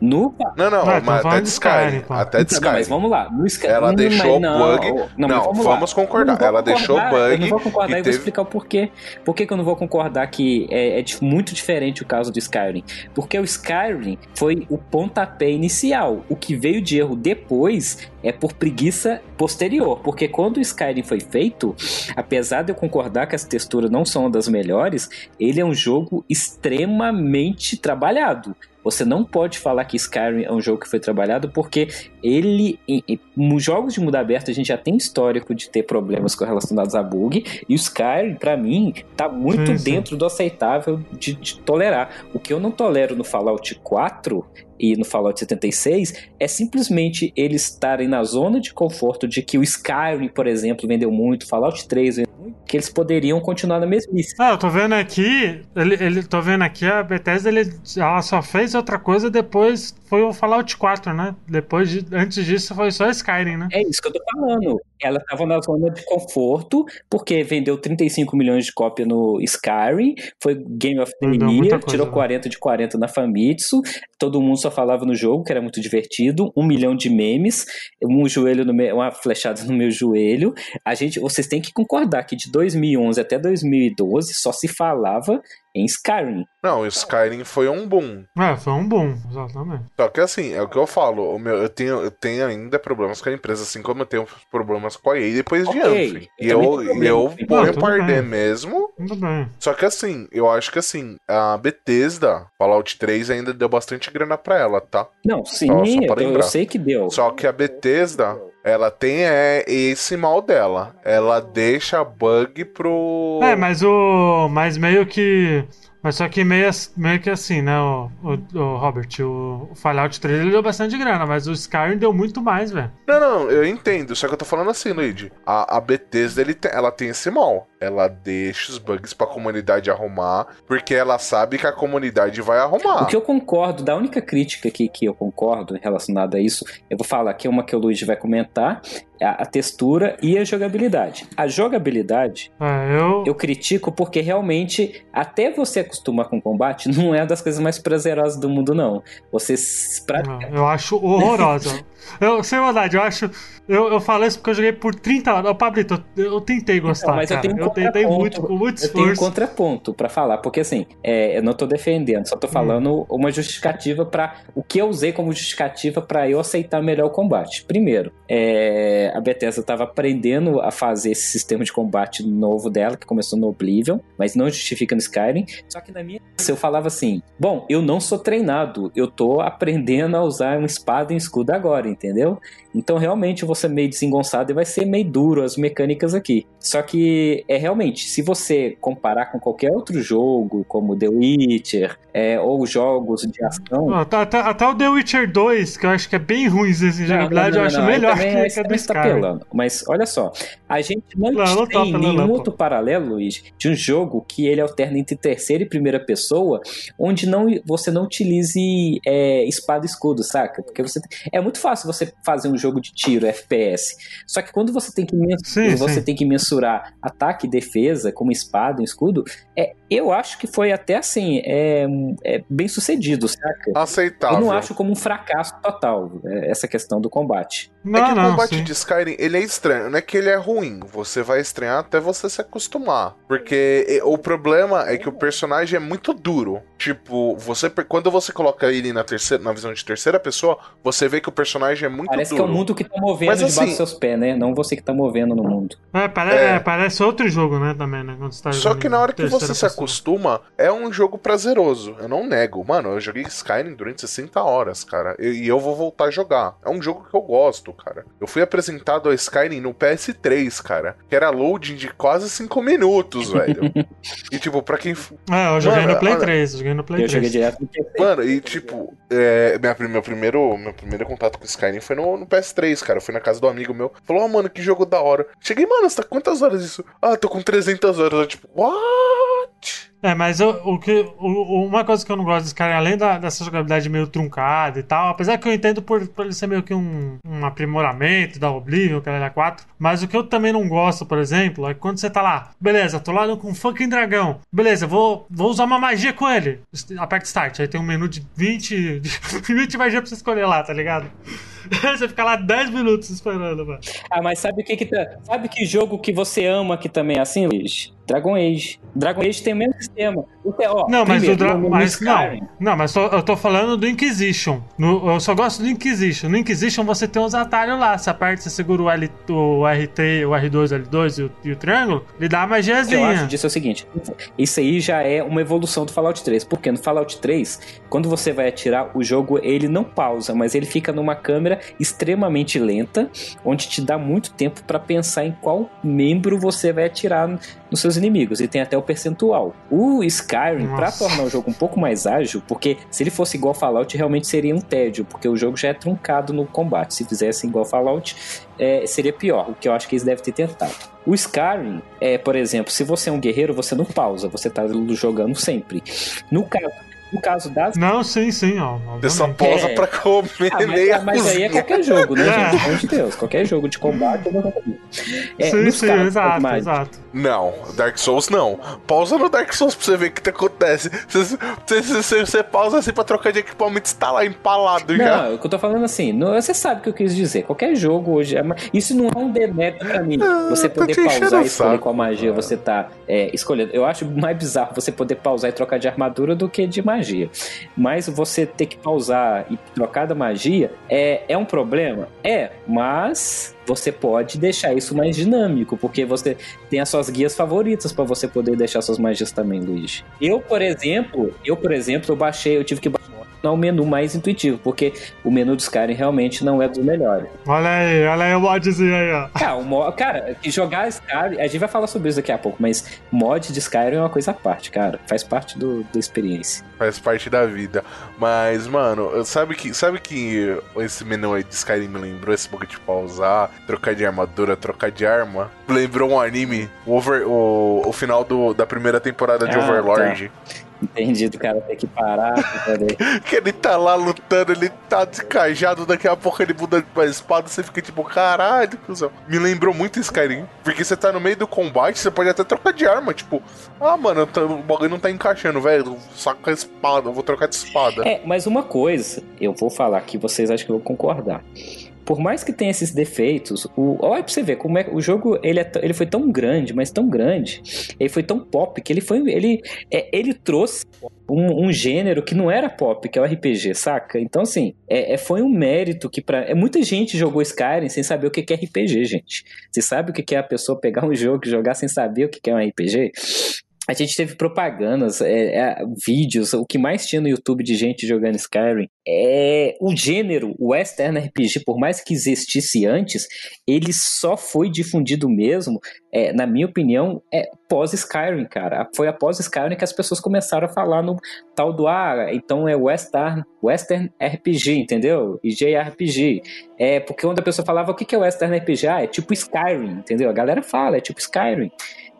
No Não, não, então mas falando até de de Skyrim. Skyrim. Até de Então, não, mas Skyrim. vamos lá. No Skyrim, Ela Hum, deixou mas não, bug- Não, Não, vamos lá. concordar. Não Ela deixou concordar, Eu não bug vou concordar e e vou teve- explicar o porquê. Por que, que eu não vou concordar que é, é muito diferente o caso do Skyrim? Porque o Skyrim foi o pontapé inicial. O que veio de erro depois é por preguiça essa posterior. Porque quando o Skyrim foi feito, apesar de eu concordar que as texturas não são das melhores, ele é um jogo extremamente trabalhado. Você não pode falar que Skyrim é um jogo que foi trabalhado porque ele, em, em- nos jogos de mundo aberto, a gente já tem histórico de ter problemas com- relacionados a bug, e o Skyrim, pra mim, tá muito Sim, sim. dentro do aceitável de, de tolerar. O que eu não tolero no Fallout 4 e no Fallout 76 é simplesmente eles estarem na zona de conforto de que o Skyrim, por exemplo, vendeu muito, Fallout 3 vendeu muito, que eles poderiam continuar na mesmice. Ah, eu tô vendo aqui, ele, ele, tô vendo aqui, a Bethesda, ele, ela só fez outra coisa depois, foi o Fallout 4, né? Depois de, antes disso foi só Skyrim, né? É isso que eu tô falando. Ela tava na zona de conforto, porque vendeu 35 milhões de cópia no Skyrim, foi Game of the Year, tirou né? 40 de 40 na Famitsu, todo mundo só falava no jogo, que era muito divertido, um milhão de memes, um joelho no meu, uma flechada no meu joelho. A gente, vocês têm que concordar que de 2011 até 2012 só se falava em Skyrim. Não, o Skyrim foi um boom. É, foi um boom, exatamente. Só que assim, é o que eu falo, o meu, eu, tenho, eu tenho ainda problemas com a empresa, assim como eu tenho problemas com a EA depois de Ok, Anthem. E eu eu, eu problema. pra arder bem. mesmo. Tudo bem. Só que assim, eu acho que assim, a Bethesda, Fallout 3 ainda deu bastante grana pra ela, tá? Não, sim, Só- só eu, eu sei que deu. Só que a Bethesda, ela tem é, esse mal dela. Ela deixa bug pro. É, mas o. Mas meio que. Mas só que meio, meio que assim, né, o, o, o Robert, o, o Fallout 3 ele deu bastante grana, mas o Skyrim deu muito mais, velho. Não, não, eu entendo. Só que eu tô falando assim, Luigi. A, a Bethesda, ele ela tem esse mal. Ela deixa os bugs pra comunidade arrumar, porque ela sabe que a comunidade vai arrumar. O que eu concordo, da única crítica que, que eu concordo relacionada a isso, eu vou falar aqui uma que o Luigi vai comentar, é a, a textura e a jogabilidade. A jogabilidade, É, eu. eu critico porque realmente, até você acostumar com combate, não é uma das coisas mais prazerosas do mundo, não. Você, pra, eu acho horrorosa. eu, sem verdade, eu acho. Eu, eu falo isso porque eu joguei por 30 horas. Ô, Pablito, eu, eu tentei gostar. Não, mas eu cara. tenho um eu tentei muito, com muito esforço. Eu tenho um contraponto para falar, porque assim, é, eu não tô defendendo, só tô hum. falando hum. uma justificativa para o que eu usei como justificativa para eu aceitar melhor o combate. Primeiro, é, a Bethesda tava aprendendo a fazer esse sistema de combate novo dela, que começou no Oblivion, mas não justifica no Skyrim. Só que na minha eu falava assim: bom, eu não sou treinado, eu tô aprendendo a usar uma espada e um escudo agora, entendeu? Então realmente você meio desengonçado e vai ser meio duro as mecânicas aqui. Só que é realmente, se você comparar com qualquer outro jogo, como The Witcher, é, ou jogos de ação. até, até, até, o The Witcher 2, que eu acho que é bem ruim essa jogabilidade, eu acho melhor que, é, que a do. Tá. Mas olha só, a gente não, não tem não nenhum outro paralelo, Luiz, de um jogo que ele alterna entre terceira e primeira pessoa, onde não, você não utilize é, espada e escudo, saca? Porque você é muito fácil você fazer um jogo de tiro, FPS. Só que quando você tem que, sim, você sim. tem que mensurar ataque defesa, como espada e escudo, é, eu acho que foi até assim, é, é bem sucedido, saca? Aceitável. Eu não acho como um fracasso total é, essa questão do combate. Não, é que o combate sim. de Skyrim, ele é estranho. Não é que ele é ruim. Você vai estranhar até você se acostumar. Porque o problema é que o personagem é muito duro. Tipo, você quando você coloca ele na, terceira, na visão de terceira pessoa, você vê que o personagem é muito parece duro. Parece que é o mundo que tá movendo Mas, debaixo assim, dos seus pés, né? Não você que tá movendo no mundo. É, parece, é. é parece outro jogo, né, também, né? Tá Só que na hora que você se acostuma, é um jogo prazeroso. Eu não nego. Mano, eu joguei Skyrim durante 60 horas, cara. E eu vou voltar a jogar. É um jogo que eu gosto, cara. Eu fui apresentado a Skyrim no PS3, cara. Que era loading de quase 5 minutos, velho. e tipo, pra quem. É, eu joguei Mano, no Play 3. Eu joguei no Play eu 3. Joguei direto no Mano, e tipo, é, minha, meu, primeiro, meu primeiro contato com Skyrim foi no, no PS3, cara. Eu fui na casa do amigo meu. Falou, oh, mano, que jogo da hora. Cheguei, mano, você tá quantas horas isso? Ah, tô com 300 horas. Eu, tipo, what? É, mas eu, o que, o, uma coisa que eu não gosto desse cara, além da, dessa jogabilidade meio truncada e tal, apesar que eu entendo por, por ele ser meio que um, um aprimoramento da Oblivion, que era 4, mas o que eu também não gosto, por exemplo, é quando você tá lá, beleza, tô lá com um fucking dragão, beleza, vou, vou usar uma magia com ele, aperta start, aí tem um menu de 20, de 20 magia pra você escolher lá, tá ligado? você fica lá 10 minutos esperando, mano. Ah, mas sabe o que que tá. Sabe que jogo que você ama que também é assim, Luiz? Dragon Age. Dragon Age tem o mesmo sistema. Ó, não, mas primeiro, o Dragon mas não, não, mas tô, eu tô falando do Inquisition. No, eu só gosto do Inquisition. No Inquisition você tem os atalhos lá. Você aperta, você segura o, L, o R3, o R2, o L2 e o, e o triângulo, ele dá a magiazinha. O eu acho disso é o seguinte: isso aí já é uma evolução do Fallout 3. Porque no Fallout 3, quando você vai atirar, o jogo ele não pausa, mas ele fica numa câmera extremamente lenta, onde te dá muito tempo para pensar em qual membro você vai atirar nos seus inimigos. E tem até o percentual. O Skyrim, para tornar o jogo um pouco mais ágil, porque se ele fosse igual Fallout, realmente seria um tédio, porque o jogo já é truncado no combate. Se fizesse igual Fallout, é, seria pior, o que eu acho que eles devem ter tentado. O Skyrim, é, por exemplo, se você é um guerreiro, você não pausa, você tá jogando sempre. No caso no caso das. Não, sim, sim, ó. Você só pausa é. pra comer ah, mas, mas aí é qualquer jogo, né, é. gente? Pelo amor de Deus. Qualquer jogo de combate eu vou é, Sim, sim, exato, exato. Não, Dark Souls não. Pausa no Dark Souls pra você ver o que, que acontece. Você, você, você, pausa assim pra trocar de equipamento e está lá empalado não, já. Não, o que eu tô falando assim, não, você sabe o que eu quis dizer. Qualquer jogo hoje. É, isso não é um demérito pra mim. Ah, você poder pausar e escolher qual magia você tá é, escolhendo. Eu acho mais bizarro você poder pausar e trocar de armadura do que de magia. Mas você ter que pausar e trocar da magia é, é um problema? É, mas você pode deixar isso mais dinâmico, porque você tem as suas guias favoritas para você poder deixar suas magias também, Luiz. Eu, por exemplo, eu, por exemplo, eu baixei, eu tive que é o menu mais intuitivo, porque o menu do Skyrim realmente não é dos melhores. Olha aí, olha aí o modzinho aí, ó. Cara, o mod, cara, jogar Skyrim, a gente vai falar sobre isso daqui a pouco, mas mod de Skyrim é uma coisa à parte, cara. Faz parte do, da experiência. Faz parte da vida. Mas, mano, sabe que, sabe que esse menu aí de Skyrim me lembrou esse bug de pausar, trocar de armadura, trocar de arma? Lembrou um anime, o, over, o, o final do, da primeira temporada de ah, Overlord. Tá Entendido, o cara tem que parar pra poder. que ele tá lá lutando, ele tá descajado, daqui a pouco ele muda pra espada, você fica tipo, caralho, cuzão. Me lembrou muito Skyrim. Porque você tá no meio do combate, você pode até trocar de arma, tipo, ah, mano, o bagulho não tá encaixando, velho. Saca a espada, eu vou trocar de espada. É, mas uma coisa, eu vou falar que vocês acham que vou concordar. Por mais que tenha esses defeitos, o, olha pra você ver como é o jogo ele, é, ele foi tão grande, mas tão grande, ele foi tão pop que ele foi ele é, ele trouxe um, um, gênero que não era pop, que é o RPG, saca? Então, assim, é, é foi um mérito que para é, Muita gente jogou Skyrim sem saber o que é RPG, gente. Você sabe o que é a pessoa pegar um jogo e jogar sem saber o que é um RPG? A gente teve propagandas, é, é, vídeos, o que mais tinha no YouTube de gente jogando Skyrim. É, o gênero Western RPG, por mais que existisse antes, ele só foi difundido mesmo, é, na minha opinião, é pós-Skyrim, cara. Foi após Skyrim que as pessoas começaram a falar no tal do ah, então é Western, Western RPG, entendeu? E JRPG. É porque quando a pessoa falava o que é Western RPG, ah, é tipo Skyrim, entendeu? A galera fala, é tipo Skyrim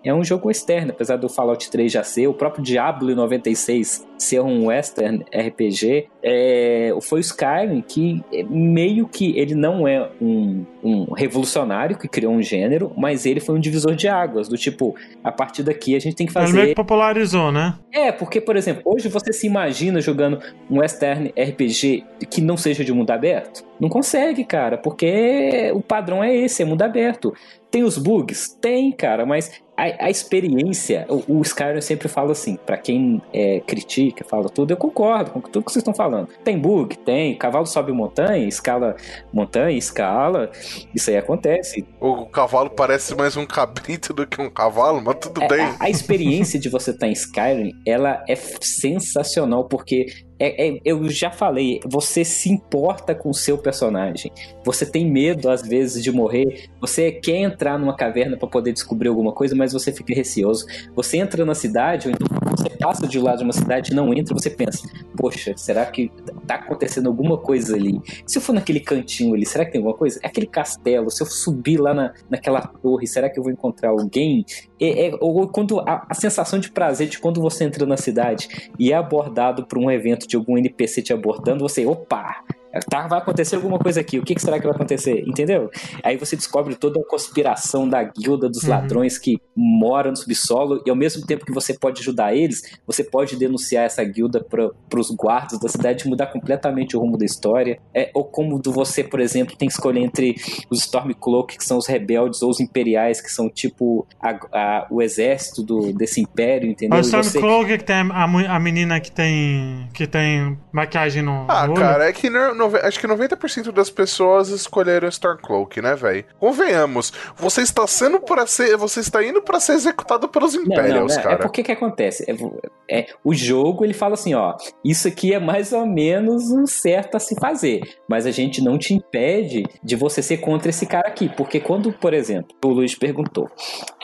é um jogo externo, apesar do Fallout 3 já ser, o próprio Diablo 96 ser um western RPG, é, foi o Skyrim que é, meio que ele não é um, um revolucionário que criou um gênero, mas ele foi um divisor de águas, do tipo, a partir daqui a gente tem que fazer... Ele meio que popularizou, né? É, porque, por exemplo, hoje você se imagina jogando um western RPG que não seja de mundo aberto? Não consegue, cara, porque o padrão é esse, é mundo aberto. Tem os bugs? Tem, cara, mas a, a experiência, o, o Skyrim sempre fala assim, para quem é, critica, fala tudo, eu concordo com tudo que vocês estão falando. Tem bug? Tem. Cavalo sobe montanha, escala montanha, escala. Isso aí acontece. O cavalo parece mais um cabrito do que um cavalo, mas tudo é, bem. A, a experiência de você estar tá em Skyrim, ela é sensacional, porque é, é, eu já falei, você se importa com o seu personagem. Você tem medo, às vezes, de morrer. Você quer entrar numa caverna para poder descobrir alguma coisa, mas você fica receoso. Você entra na cidade, ou então você passa de lado de uma cidade e não entra, você pensa: Poxa, será que tá acontecendo alguma coisa ali? Se eu for naquele cantinho ali, será que tem alguma coisa? É aquele castelo, se eu subir lá na, naquela torre, será que eu vou encontrar alguém? É, é, ou quando a, a sensação de prazer de quando você entra na cidade e é abordado por um evento de algum NPC te abordando, você, opa, Tá, vai acontecer alguma coisa aqui. O que, que, será que vai acontecer? Entendeu? Aí você descobre toda a conspiração da guilda dos uhum. ladrões que mora no subsolo e ao mesmo tempo que você pode ajudar eles, você pode denunciar essa guilda para os guardas da cidade e mudar completamente o rumo da história. É, ou como você, por exemplo, tem que escolher entre os Stormcloak, que são os rebeldes, ou os imperiais, que são tipo a, a, o exército do, desse império, entendeu? O Stormcloak você... que tem a, a, menina que tem que tem maquiagem no. Ah, no cara, é que no, acho que 90% das pessoas escolheram Stormcloak, né, velho? Convenhamos, você está sendo para ser, você está indo para ser executado pelos Imperials, não, não, é, cara. É porque que acontece? É, é, o jogo ele fala assim, ó, isso aqui é mais ou menos um certo a se fazer, mas a gente não te impede de você ser contra esse cara aqui, porque quando, por exemplo, o Luiz perguntou,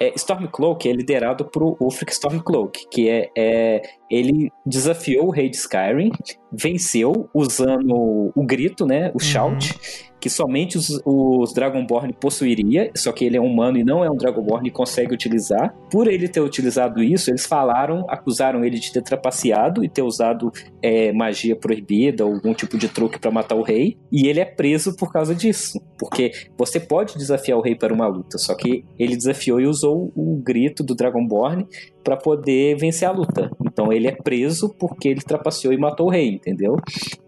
é, Stormcloak é liderado por Ulfric Stormcloak, que é, é ele desafiou o rei de Skyrim, venceu usando o grito, né, o shout, uhum que somente os, os Dragonborn possuiria, só que ele é humano e não é um Dragonborn e consegue utilizar. Por ele ter utilizado isso, eles falaram, acusaram ele de ter trapaceado e ter usado é, magia proibida ou algum tipo de truque para matar o rei, e ele é preso por causa disso. Porque você pode desafiar o rei para uma luta, só que ele desafiou e usou o grito do Dragonborn para poder vencer a luta. Então ele é preso porque ele trapaceou e matou o rei, entendeu?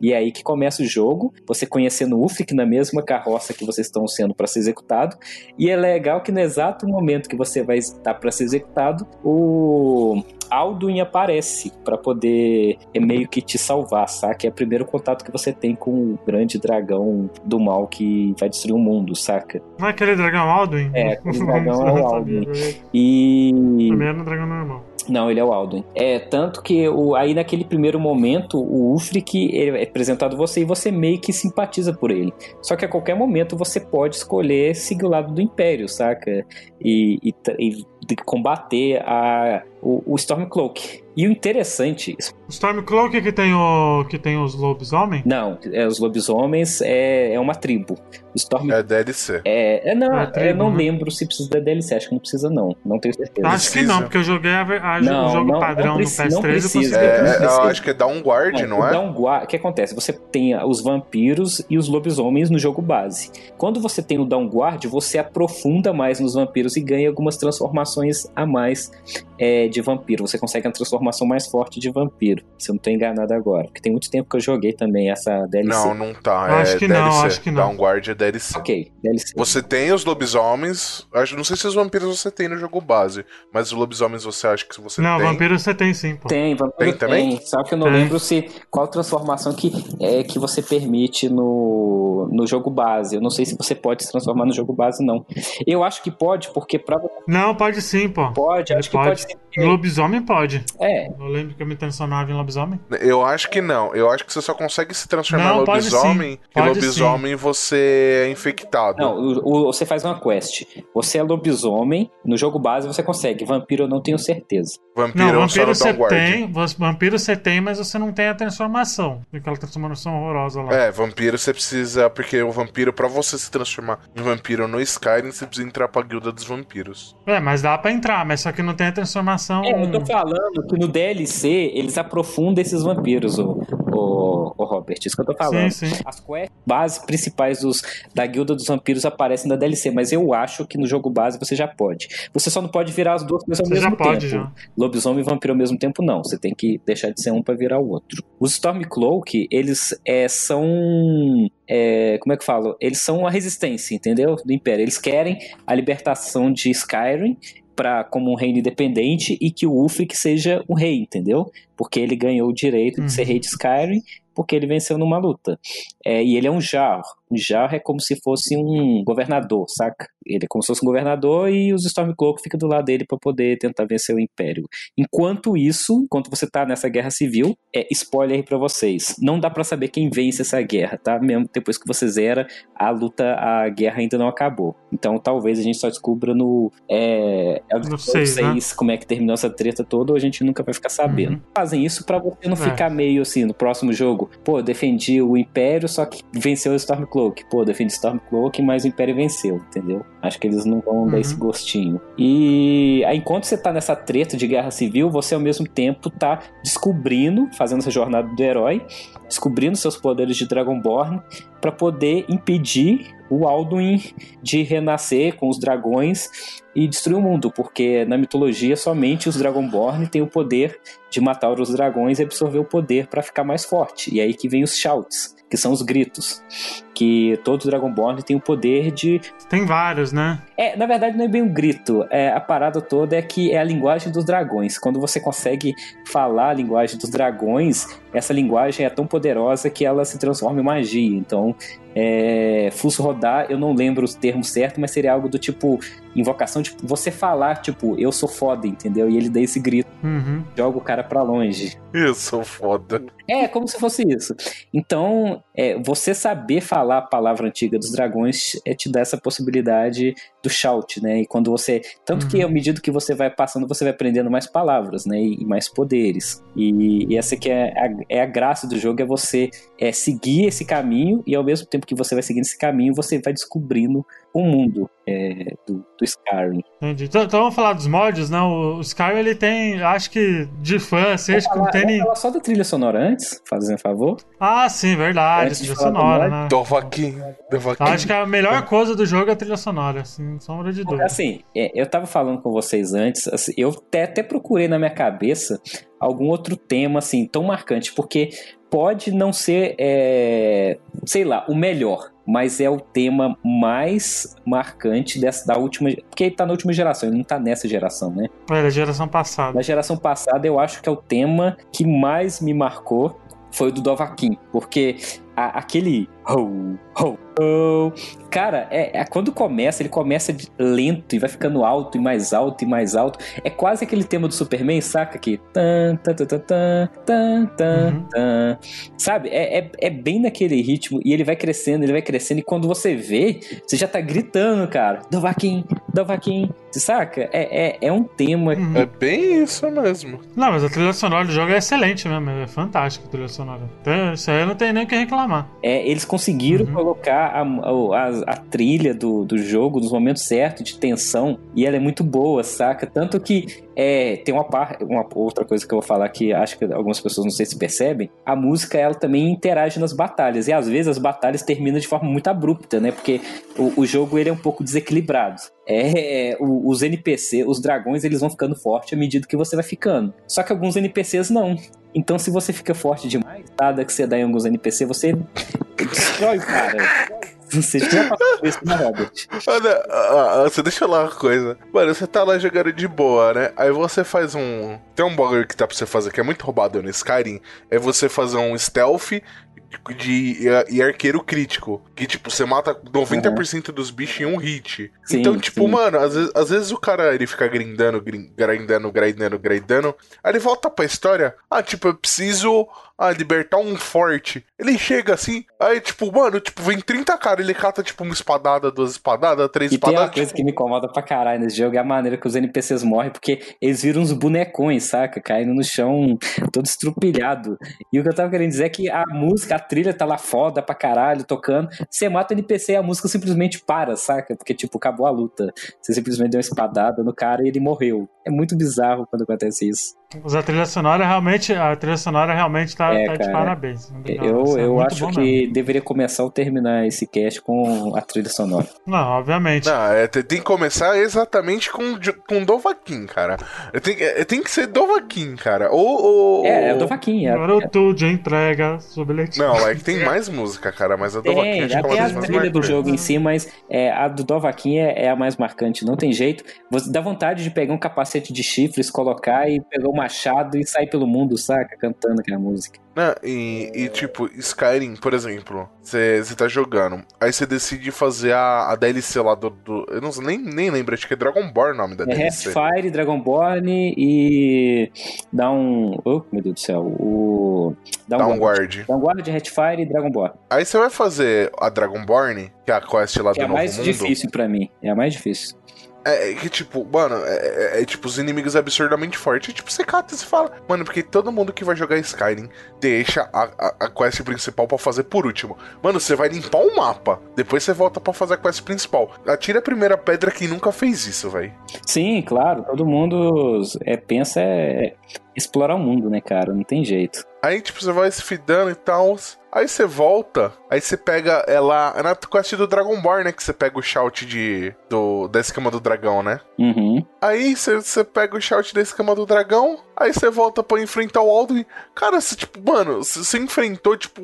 E é aí que começa o jogo, você conhecendo o Ufric na mesma carroça que vocês estão sendo para ser executado, e é legal que no exato momento que você vai estar para ser executado, o Alduin aparece para poder é meio que te salvar, saca? É o primeiro contato que você tem com o grande dragão do mal que vai destruir o mundo, saca? Não é aquele dragão Alduin? É, aquele dragão é o Alduin. E. Primeiro dragão normal. Não, ele é o Alduin. É, tanto que o, aí naquele primeiro momento, o Ulfric é apresentado você e você meio que simpatiza por ele. Só que a qualquer momento você pode escolher seguir o lado do Império, saca? E, e, e combater a, o, o Stormcloak. E o interessante. O Stormcloak que tem, o, que tem os lobisomens? Não, é, os lobisomens é, é uma tribo. Storm... É DLC. É, é não, é tribo, eu não né? lembro se precisa da DLC, acho que não precisa, não. Não tenho certeza. Acho que não, porque eu joguei a, a, não, o jogo não, padrão não precisa, no PS3 precisa, eu consegui. É, eu acho que é Downguard, não, não é? Downguard, o que acontece? Você tem os vampiros e os lobisomens no jogo base. Quando você tem o Downguard, você aprofunda mais nos vampiros e ganha algumas transformações transformações a mais é, de vampiro. Você consegue uma transformação mais forte de vampiro. Se eu não tô enganado agora. Porque tem muito tempo que eu joguei também essa DLC. Não, não tá. Eu acho é que DLC. não, acho que não. Downguard é DLC. Ok, DLC. Você tem os lobisomens. Acho, não sei se os vampiros você tem no jogo base, mas os lobisomens você acha que você Não, tem. vampiro você tem sim, pô. Tem, vampiro Tem também? Só que eu não Tem. lembro se qual transformação que é que você permite no, no jogo base. Eu não sei se você pode se transformar no jogo base, não. Eu acho que pode, porque pra Não, pode sim, pô. pode, acho que Pode. pode ser. Em lobisomem pode. É, Eu lembro que eu me transformava em lobisomem. Eu acho que não. Eu acho que você só consegue se transformar Não, em pode lobisomem. sim. E lobisomem você é infectado. não, o- o- você faz uma quest. Você é lobisomem, no jogo base você consegue. Vampiro eu não tenho certeza. Vampiro Não, é vampiro você tem. Vampiro você tem, mas você não tem a transformação. Aquela transformação horrorosa lá. É, vampiro você precisa. Porque o vampiro, pra você se transformar em vampiro no Skyrim, você precisa entrar pra guilda dos vampiros. É, mas dá pra entrar, mas só que não tem a transformação. É, eu tô falando que no DLC eles aprofundam esses vampiros, o, o, o Robert. Isso que eu tô falando. Sim, sim. As quests base principais dos, da Guilda dos Vampiros aparecem na DLC, mas eu acho que no jogo base você já pode. Você só não pode virar as duas coisas ao Você mesmo já pode, tempo. já. Lobisomem e vampiro ao mesmo tempo, não. Você tem que deixar de ser um pra virar o outro. Os Stormcloak, eles é, são. é, como é que eu falo? Eles são a resistência, entendeu? Do Império. Eles querem a libertação de Skyrim. Pra, como um reino independente e que o Ulfric seja o rei, entendeu? Porque ele ganhou o direito de ser Uhum. rei de Skyrim porque ele venceu numa luta. É, e ele é um jarro. Jarro é como se fosse um governador, saca? Ele é como se fosse um governador e os Stormcloak ficam do lado dele para poder tentar vencer o Império. Enquanto isso, enquanto você tá nessa guerra civil, é spoiler pra vocês. Não dá pra saber quem vence essa guerra, tá? Mesmo depois que você zera, a luta, a guerra ainda não acabou. Então talvez a gente só descubra no. É, No Scrolls seis, né? 6 como é que terminou essa treta toda, ou a gente nunca vai ficar sabendo. Uhum. Fazem isso pra você não É. ficar meio assim no próximo jogo. Pô, defendi o Império, só que venceu o Stormcloak. Pô, defendi o Stormcloak, mas o Império venceu, entendeu? Acho que eles não vão dar Uhum. esse gostinho. E aí, enquanto você tá nessa treta de guerra civil, você ao mesmo tempo tá descobrindo, fazendo essa jornada do herói, descobrindo seus poderes de Dragonborn pra poder impedir o Alduin de renascer com os dragões e destruir o mundo, porque na mitologia somente os Dragonborn têm o poder de matar os dragões e absorver o poder pra ficar mais forte. E aí que vem os shouts, que são os gritos, que todo Dragonborn tem o poder de Tem vários, né? é, na verdade não é bem um grito. É, a parada toda é que é a linguagem dos dragões. Quando você consegue falar a linguagem dos dragões, essa linguagem é tão poderosa que ela se transforma em magia. Então, é, Fuso rodar, eu não lembro os termos certos, mas seria algo do tipo invocação, tipo, você falar, tipo, eu sou foda, entendeu? E ele dá esse grito, Uhum. joga o cara pra longe. Isso, foda. É, como se fosse isso. Então, é, você saber falar a palavra antiga dos dragões é, te dá essa possibilidade do shout, né? E quando você. Tanto que, Uhum. à medida que você vai passando, você vai aprendendo mais palavras, né? E, e mais poderes. E, e essa que é a, é a graça do jogo, é você é, seguir esse caminho e ao mesmo tempo que você vai seguindo esse caminho, você vai descobrindo o mundo é, do, do Skyrim. Entendi. Então, então vamos falar dos mods, né? O, o Skyrim ele tem, acho que de fã, assim, acho que não tem nem. falar só da trilha sonora antes, fazendo favor. Ah, sim, verdade. Antes Trilha do sonora, mod, né? Dovaquim. Dovaquim. Eu acho que a melhor coisa do jogo é a trilha sonora, assim, sem sombra de dúvida. Assim, é, eu tava falando com vocês antes, assim, eu até, até procurei na minha cabeça algum outro tema, assim, tão marcante, porque pode não ser, é, sei lá, o melhor, mas é o tema mais marcante dessa, da última. Porque ele tá na última geração, ele não tá nessa geração, né? É da geração passada. Na geração passada, eu acho que é o tema que mais me marcou foi o do Dovahkiin, porque a- aquele ho, ho, cara, é, é- quando começa, ele começa de- lento e vai ficando alto e mais alto e mais alto. É quase aquele tema do Superman, saca? Que tan, tan, tan, tan, tan, tan, tan, Uhum. tan. sabe? É, é, é bem naquele ritmo e ele vai crescendo, ele vai crescendo e quando você vê, você já tá gritando, cara, Dovahkiin, Dovahkiin, você saca? É, é, é um tema Uhum. É bem isso mesmo. Não, mas a trilha sonora do jogo é excelente mesmo, é fantástica a trilha sonora. Então, isso aí não tem nem o que reclamar. reclamar. É, eles conseguiram uhum. colocar a, a, a, trilha do, do jogo nos momentos certos de tensão e ela é muito boa, saca? Tanto que é, tem uma, par, uma outra coisa que eu vou falar que acho que algumas pessoas não sei se percebem. A música ela também interage nas batalhas e às vezes as batalhas terminam de forma muito abrupta, né? Porque o, o jogo ele é um pouco desequilibrado. É, os NPC, os dragões, eles vão ficando fortes à medida que você vai ficando. Só que alguns NPCs não. Então, se você fica forte demais, nada que você dá em alguns NPC, você destrói o cara. Você já isso na Robert. Olha, você deixa eu lá uma coisa. Mano, você tá lá jogando de boa, né? Aí você faz um. Tem um bagulho que tá pra você fazer que é muito roubado no Skyrim. É você fazer um stealth de, e arqueiro crítico. Que, tipo, você mata 90% uhum. dos bichos em um hit. Sim, então, tipo, sim. mano, às vezes, às vezes o cara ele fica grindando, grindando, grindando, grindando. Aí ele volta pra história. Ah, tipo, eu preciso ah, libertar um forte. Ele chega assim, aí, tipo, mano, tipo, vem 30 caras, ele cata, tipo, uma espadada, duas espadadas, três e espadadas. Tem uma coisa tipo... que me incomoda pra caralho nesse jogo é a maneira que os NPCs morrem, porque eles viram uns bonecões, saca? Caindo no chão, todo estrupilhado. E o que eu tava querendo dizer é que a música, a trilha tá lá foda pra caralho, tocando. Você mata o NPC e a música simplesmente para, saca? Porque, tipo, acabou a luta. Você simplesmente deu uma espadada no cara e ele morreu. É muito bizarro quando acontece isso. Mas a trilha sonora realmente, a trilha sonora realmente tá, é, tá de parabéns. Eu, eu é acho que mesmo. deveria começar ou terminar esse cast com a trilha sonora. Não, obviamente. Não, é, tem que começar exatamente com, com Dovaquim, cara. Tem, é, tem que ser Dovaquim, cara. Ou, ou... É, é o Dovaquim. É, Agora o de entrega seu bilhetinho. Não, é que tem mais música, cara, mas a Dovaquim acho que é a trilha do jogo em si, mas é, a do Dovaquim é, é, a mais marcante, não tem jeito. Você dá vontade de pegar um capacete de chifres, colocar e pegar um machado e sair pelo mundo, saca? Cantando aquela música. Não, e, e tipo, Skyrim, por exemplo, você tá jogando, aí você decide fazer a, a DLC lá do, do, Eu não nem, nem lembro, acho que é Dragonborn o nome da é DLC. Fire, Dragonborn e. Dá um. Oh, meu Deus do céu. O. Downguard. Downguard, Hatfire e Dragonborn. Aí você vai fazer a Dragonborn, que é a quest lá que do é Novo Mundo. É a mais difícil para mim. É a mais difícil. É, é, que, tipo, mano, é, é, é, tipo, os inimigos absurdamente fortes. tipo, você cata e fala, mano, porque todo mundo que vai jogar Skyrim deixa a, a, a quest principal para fazer por último. Mano, você vai limpar o um mapa, depois você volta para fazer a quest principal. Atira a primeira pedra quem nunca fez isso, velho. Sim, claro, todo mundo é, pensa é explorar o mundo, né, cara? Não tem jeito. Aí, tipo, você vai se fidando e tal. Aí você volta, aí você pega ela. É na quest do Dragonborn, né? Que você pega o shout de, do, da escama do dragão, né? Uhum. Aí você, você pega o shout da escama do dragão, aí você volta pra enfrentar o Alduin. Cara, você, tipo, mano, você enfrentou, tipo,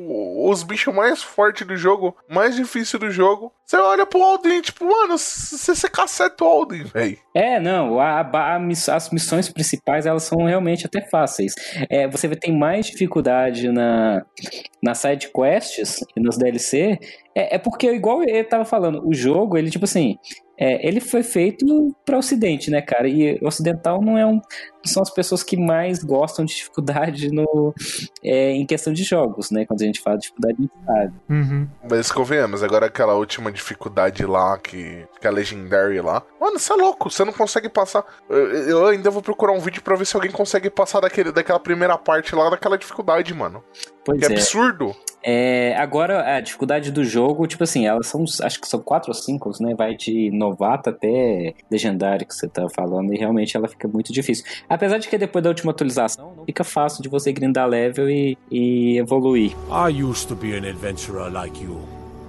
os bichos mais fortes do jogo, mais difícil do jogo. Você olha pro Alduin, tipo, mano, você, caceta o Alduin, velho. É, não, a, a, as missões principais, elas são realmente até fáceis. É, você tem mais dificuldade na, na side quests e nos DLC, é, é porque, igual eu tava falando, o jogo, ele, tipo assim, é, ele foi feito para o Ocidente, né, cara? E o ocidental não é um, são as pessoas que mais gostam de dificuldade no, é, em questão de jogos, né? Quando a gente fala de dificuldade em dificuldade. Uhum. Mas convenhamos, agora aquela última dificuldade lá, que, que é a Legendary lá. Mano, você é louco, você não consegue passar. Eu, eu, ainda vou procurar um vídeo pra ver se alguém consegue passar daquele, daquela primeira parte lá daquela dificuldade, mano. Pois que é. absurdo. É, agora, a dificuldade do jogo, tipo assim, elas são, acho que são quatro ou cinco, né? Vai de novato até legendário que você tá falando, e realmente ela fica muito difícil. Apesar de que depois da última atualização, fica fácil de você grindar level e, e evoluir. I used to be an adventurer like you.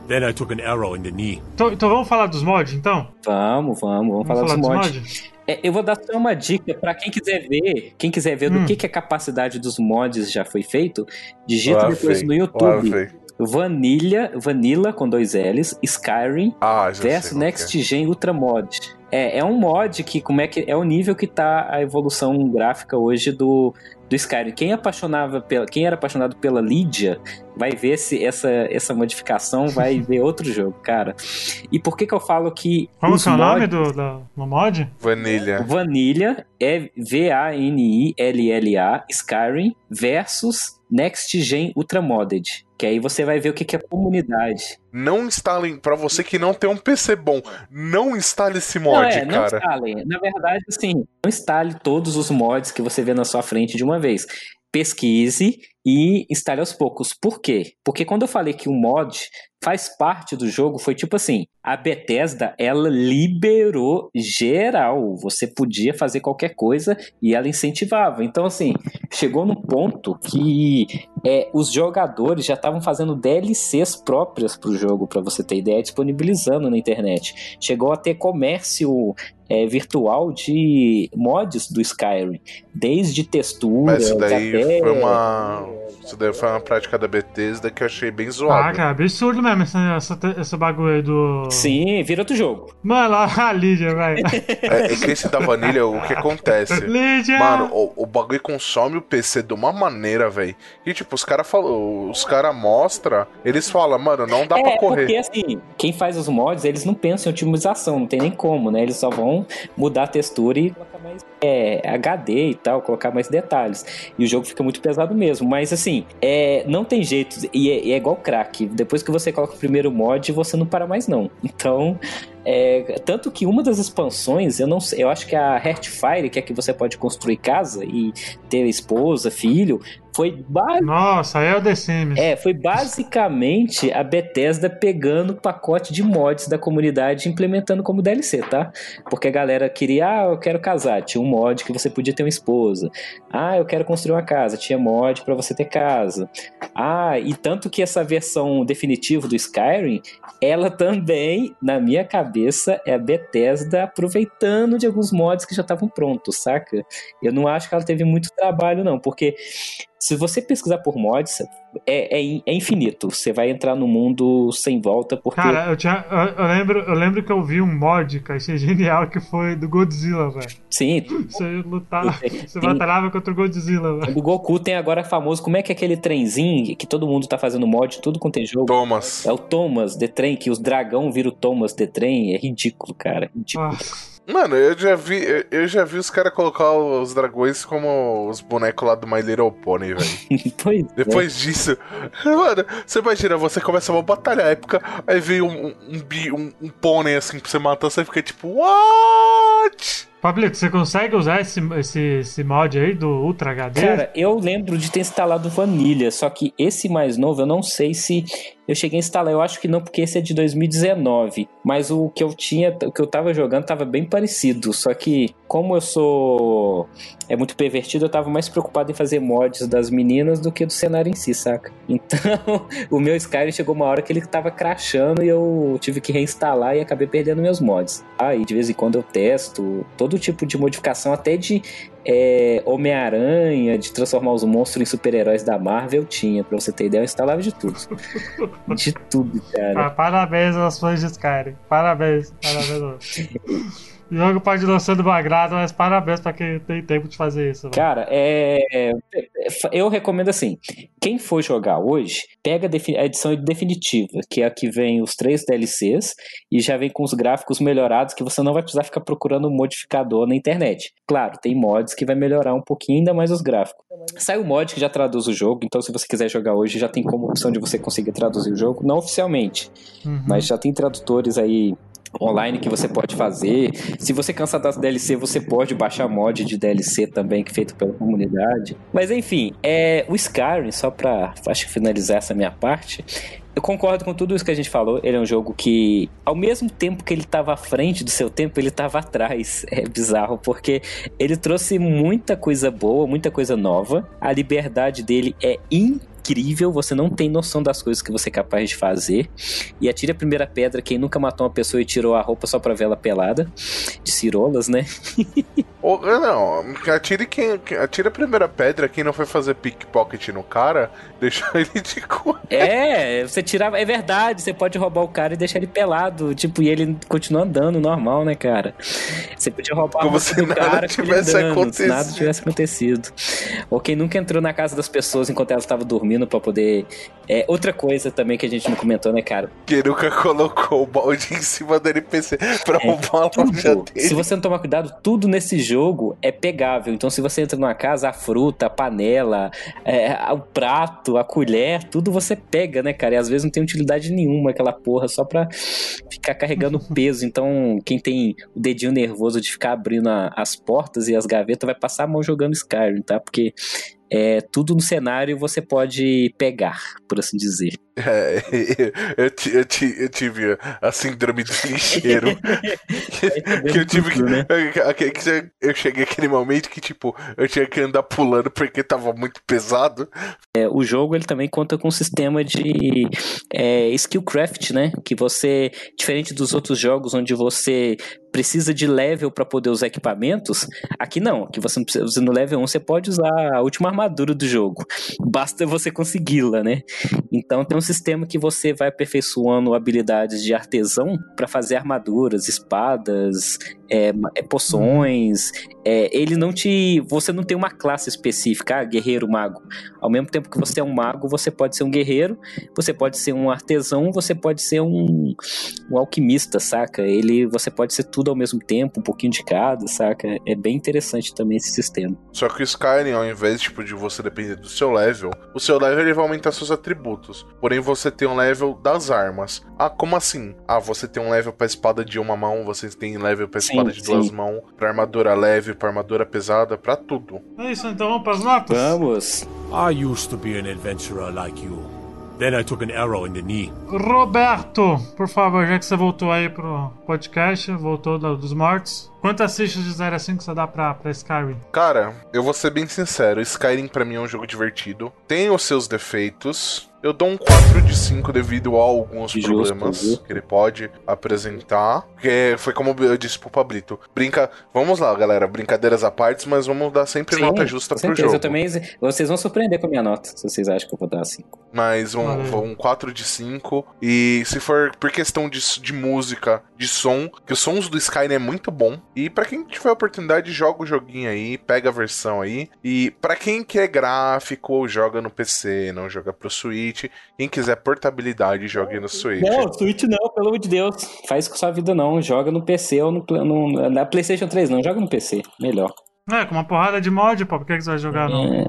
Then I took an arrow in the knee. Então, então vamos falar dos mods, então? Vamos, vamos, vamos, vamos falar, falar, dos, dos mods. mods? É, eu vou dar só uma dica para quem quiser ver, quem quiser ver hum. do que, que a capacidade dos mods já foi feito, digita depois no YouTube. Vanilla, Vanilla com dois L's, Skyrim ah, versus é. Next Gen Ultra Mod. É, é um mod que como é que é o nível que tá a evolução gráfica hoje do, do Skyrim. Quem apaixonava pela, quem era apaixonado pela Lydia vai ver se essa, essa modificação, vai ver outro jogo, cara. E por que que eu falo que Como é o nome do, do, do mod? Vanilla. Vanilla é V A N I L L A Skyrim versus Next Gen Ultramodded. Que aí você vai ver o que, que é comunidade. Não instalem, para você que não tem um PC bom, não instale esse mod, não, é, não cara. Instalem. Na verdade, assim, não instale todos os mods que você vê na sua frente de uma vez. Pesquise e instale aos poucos. Por quê? Porque quando eu falei que o mod faz parte do jogo, foi tipo assim, a Bethesda, ela liberou geral, você podia fazer qualquer coisa e ela incentivava. Então, assim, chegou no ponto que é, os jogadores já estavam fazendo DLCs próprias para o jogo, para você ter ideia, disponibilizando na internet. Chegou a ter comércio é, virtual de mods do Skyrim, desde texturas Mas isso daí até... foi uma isso daí foi uma prática da Bethesda que eu achei bem zoada. Ah, cara, absurdo mesmo esse, esse, esse bagulho aí do. Sim, vira outro jogo. Mano, a Lídia, velho. É, é que esse da Vanilla, o que acontece? Lídia! Mano, o, o bagulho consome o PC de uma maneira, velho. E tipo, os caras falam, os caras mostram, eles falam, mano, não dá é, pra correr. Porque assim, quem faz os mods, eles não pensam em otimização, não tem nem como, né? Eles só vão mudar a textura e colocar mais é, HD e tal, colocar mais detalhes. E o jogo fica muito pesado mesmo. Mas assim, é, não tem jeito. E é, é igual crack. Depois que você coloca o primeiro mod, você não para mais, não. Então, é, tanto que uma das expansões, eu não sei, eu acho que a Heartfire, que é que você pode construir casa e ter esposa, filho, foi Nossa, é o The Sims. É, foi basicamente a Bethesda pegando o pacote de mods da comunidade e implementando como DLC, tá? Porque a galera queria, ah, eu quero casar, tinha um mod que você podia ter uma esposa. Ah, eu quero construir uma casa, tinha mod para você ter casa. Ah, e tanto que essa versão definitiva do Skyrim, ela também, na minha cabeça, é a Bethesda aproveitando de alguns mods que já estavam prontos, saca? Eu não acho que ela teve muito trabalho não, porque se você pesquisar por mods, é, é, é, infinito. Você vai entrar no mundo sem volta, porque... Cara, eu, tinha, eu, eu, lembro, eu lembro que eu vi um mod, que achei genial, que foi do Godzilla, velho. Sim. Você lutava, você tem, batalhava contra o Godzilla, velho. O Goku tem agora famoso, como é que é aquele trenzinho que todo mundo tá fazendo mod, tudo com tem jogo? Thomas. É o Thomas The Train, que os dragão viram o Thomas The Train, é ridículo, cara, ridículo. Ah. Mano, eu já vi, eu já vi os caras colocar os dragões como os bonecos lá do My Little Pony, velho. É. Depois é. disso, mano, você imagina, você começa uma batalha épica, aí vem um, um, um, um pônei assim pra você matar, você fica tipo, what? Pablito, você consegue usar esse, esse, esse mod aí do Ultra HD? Cara, eu lembro de ter instalado Vanilla, só que esse mais novo eu não sei se eu cheguei a instalar, eu acho que não, porque esse é de 2019. Mas o que eu tinha, o que eu tava jogando tava bem parecido. Só que, como eu sou. É muito pervertido, eu tava mais preocupado em fazer mods das meninas do que do cenário em si, saca? Então, o meu Skyrim chegou uma hora que ele tava crashando e eu tive que reinstalar e acabei perdendo meus mods. Aí, ah, de vez em quando eu testo todo tipo de modificação, até de é, Homem-Aranha, de transformar os monstros em super-heróis da Marvel, tinha, pra você ter ideia, eu instalava de tudo. de tudo, cara. Ah, parabéns aos fãs de Skyrim. Parabéns, parabéns. O jogo pode não ser do agrado, mas parabéns pra quem tem tempo de fazer isso. Mano. Cara, é... eu recomendo assim: quem for jogar hoje, pega a edição definitiva, que é a que vem os três DLCs e já vem com os gráficos melhorados, que você não vai precisar ficar procurando um modificador na internet. Claro, tem mods que vai melhorar um pouquinho ainda mais os gráficos. Sai o mod que já traduz o jogo, então se você quiser jogar hoje, já tem como opção de você conseguir traduzir o jogo, não oficialmente, uhum. mas já tem tradutores aí online que você pode fazer. Se você cansar das DLC, você pode baixar mod de DLC também, que é feito pela comunidade. Mas enfim, é o Skyrim, só pra acho, finalizar essa minha parte, eu concordo com tudo isso que a gente falou. Ele é um jogo que, ao mesmo tempo que ele estava à frente do seu tempo, ele estava atrás. É bizarro, porque ele trouxe muita coisa boa, muita coisa nova. A liberdade dele é incrível incrível, você não tem noção das coisas que você é capaz de fazer. E atire a primeira pedra quem nunca matou uma pessoa e tirou a roupa só pra ver ela pelada. De cirolas, né? Ou, não, atire, quem, atire a primeira pedra quem não foi fazer pickpocket no cara, deixou ele de cor. É, você tirava. É verdade, você pode roubar o cara e deixar ele pelado. Tipo, e ele continua andando normal, né, cara? Você podia roubar Como se do nada cara tivesse andando, acontecido. nada tivesse acontecido. Ou quem nunca entrou na casa das pessoas enquanto elas estavam dormindo para poder. É, outra coisa também que a gente não comentou, né, cara? Que nunca colocou o balde em cima do NPC pra é, roubar a loja dele. Se você não tomar cuidado, tudo nesse jogo é pegável. Então, se você entra numa casa, a fruta, a panela, é, o prato, a colher, tudo você pega, né, cara? E às vezes não tem utilidade nenhuma aquela porra, só pra ficar carregando peso. Então, quem tem o dedinho nervoso de ficar abrindo a, as portas e as gavetas vai passar a mão jogando Skyrim, tá? Porque é, tudo no cenário você pode pegar, por assim dizer. É, eu, eu, eu, tive a síndrome do lixeiro. que eu tive que. Né? Eu cheguei aquele momento que, tipo, eu tinha que andar pulando porque tava muito pesado. É, o jogo ele também conta com um sistema de é, skill craft, né? Que você, diferente dos outros jogos onde você precisa de level para poder usar equipamentos, aqui não. Aqui você não precisa, no level 1 você pode usar a última armadura do jogo. Basta você consegui-la, né? Então tem um sistema que você vai aperfeiçoando habilidades de artesão para fazer armaduras, espadas, é, é, poções. É, ele não te. Você não tem uma classe específica, ah, guerreiro, mago. Ao mesmo tempo que você é um mago, você pode ser um guerreiro, você pode ser um artesão, você pode ser um, um alquimista, saca? Ele, você pode ser tudo ao mesmo tempo, um pouquinho de cada, saca? É bem interessante também esse sistema. Só que o Skyrim, ao invés tipo, de você depender do seu level, o seu level ele vai aumentar seus atributos. Porém, você tem um level das armas. Ah, como assim? Ah, você tem um level pra espada de uma mão, você tem level pra espada sim, de duas sim. mãos, pra armadura leve, pra armadura pesada, pra tudo. É isso, então vamos pras notas? Vamos. I used to be an adventurer like you. Then I took an arrow in the knee. Roberto, por favor, já que você voltou aí pro podcast, voltou dos mortos, quantas fichas de 0 a 5 você dá pra, pra Skyrim? Cara, eu vou ser bem sincero, Skyrim pra mim é um jogo divertido, tem os seus defeitos, eu dou um 4 de 5 devido a alguns Justo, problemas viu? que ele pode apresentar. Que foi como eu disse pro Pablito. Brinca. Vamos lá, galera. Brincadeiras à parte, mas vamos dar sempre Sim, nota justa pro jogo. Eu também. Vocês vão surpreender com a minha nota, se vocês acham que eu vou dar 5. Mas um, um 4 de 5. E se for por questão de, de música, de som, que os sons do Skyrim é muito bom. E para quem tiver oportunidade, joga o joguinho aí, pega a versão aí. E para quem quer gráfico ou joga no PC, não joga pro Switch Switch. Quem quiser portabilidade, jogue no Switch. Não, Switch não, pelo amor de Deus. Faz com sua vida não. Joga no PC ou no, no, na PlayStation 3, não. Joga no PC. Melhor. É, com uma porrada de mod, pô, por que, que você vai jogar no. É.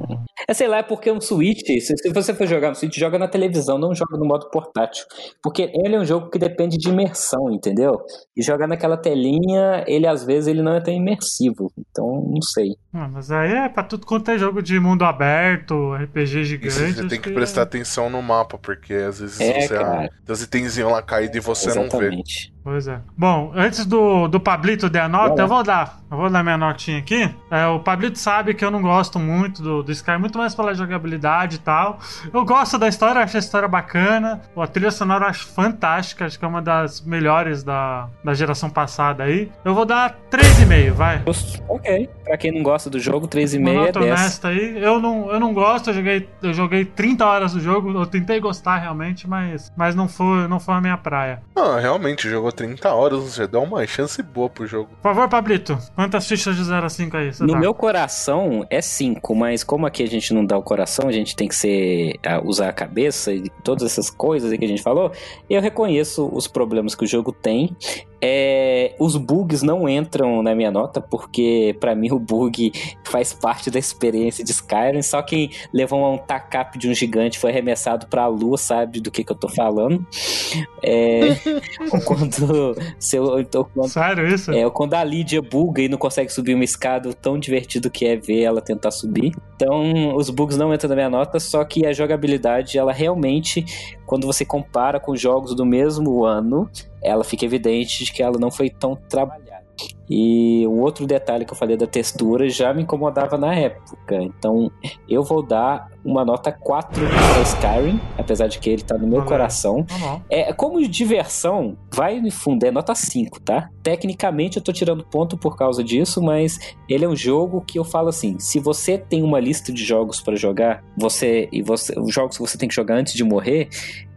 é, sei lá, é porque um Switch, se, se, você for jogar no Switch, joga na televisão, não joga no modo portátil. Porque ele é um jogo que depende de imersão, entendeu? E jogar naquela telinha, ele às vezes ele não é tão imersivo. Então, não sei. Ah, mas aí é pra tudo quanto é jogo de mundo aberto, RPG gigante. Você tem que, que prestar é... atenção no mapa, porque às vezes é, você. Cara. Os itenzinhos lá caídos e você Exatamente. não vê. Pois é. Bom, antes do, do Pablito der a nota, eu vou dar. Eu vou dar minha notinha aqui. É, o Pablito sabe que eu não gosto muito do, do Sky, muito mais pela jogabilidade e tal. Eu gosto da história, acho a história bacana. A trilha sonora eu acho fantástica, acho que é uma das melhores da, da geração passada aí. Eu vou dar 3,5, vai. Ok. Pra quem não gosta do jogo, 3,5 é 10. honesta aí. Eu não, eu não gosto, eu joguei, eu joguei 30 horas do jogo, eu tentei gostar realmente, mas, mas não, foi, não foi a minha praia. Ah, realmente, jogou 30 horas, você dá uma chance boa pro jogo. Por favor, Pablito, quantas fichas de 0 a 5 aí? no tá? meu coração é 5, mas como aqui a gente não dá o coração, a gente tem que ser usar a cabeça e todas essas coisas que a gente falou, eu reconheço os problemas que o jogo tem. É, os bugs não entram na minha nota, porque para mim o bug faz parte da experiência de Skyrim. Só quem levou um tacap de um gigante foi arremessado pra lua sabe do que, que eu tô falando. É, quando, seu, então, quando, Sério isso? É, quando a Lídia buga e não consegue subir uma escada, tão divertido que é ver ela tentar subir. Então, os bugs não entram na minha nota, só que a jogabilidade, ela realmente, quando você compara com jogos do mesmo ano, ela fica evidente de que ela não foi tão trabalhada. E o outro detalhe que eu falei da textura já me incomodava na época. Então eu vou dar uma nota 4 para Skyrim, apesar de que ele tá no meu coração. Tá é, como diversão, vai no fundo, é nota 5, tá? Tecnicamente eu tô tirando ponto por causa disso, mas ele é um jogo que eu falo assim: se você tem uma lista de jogos para jogar, você e você, os jogos que você tem que jogar antes de morrer,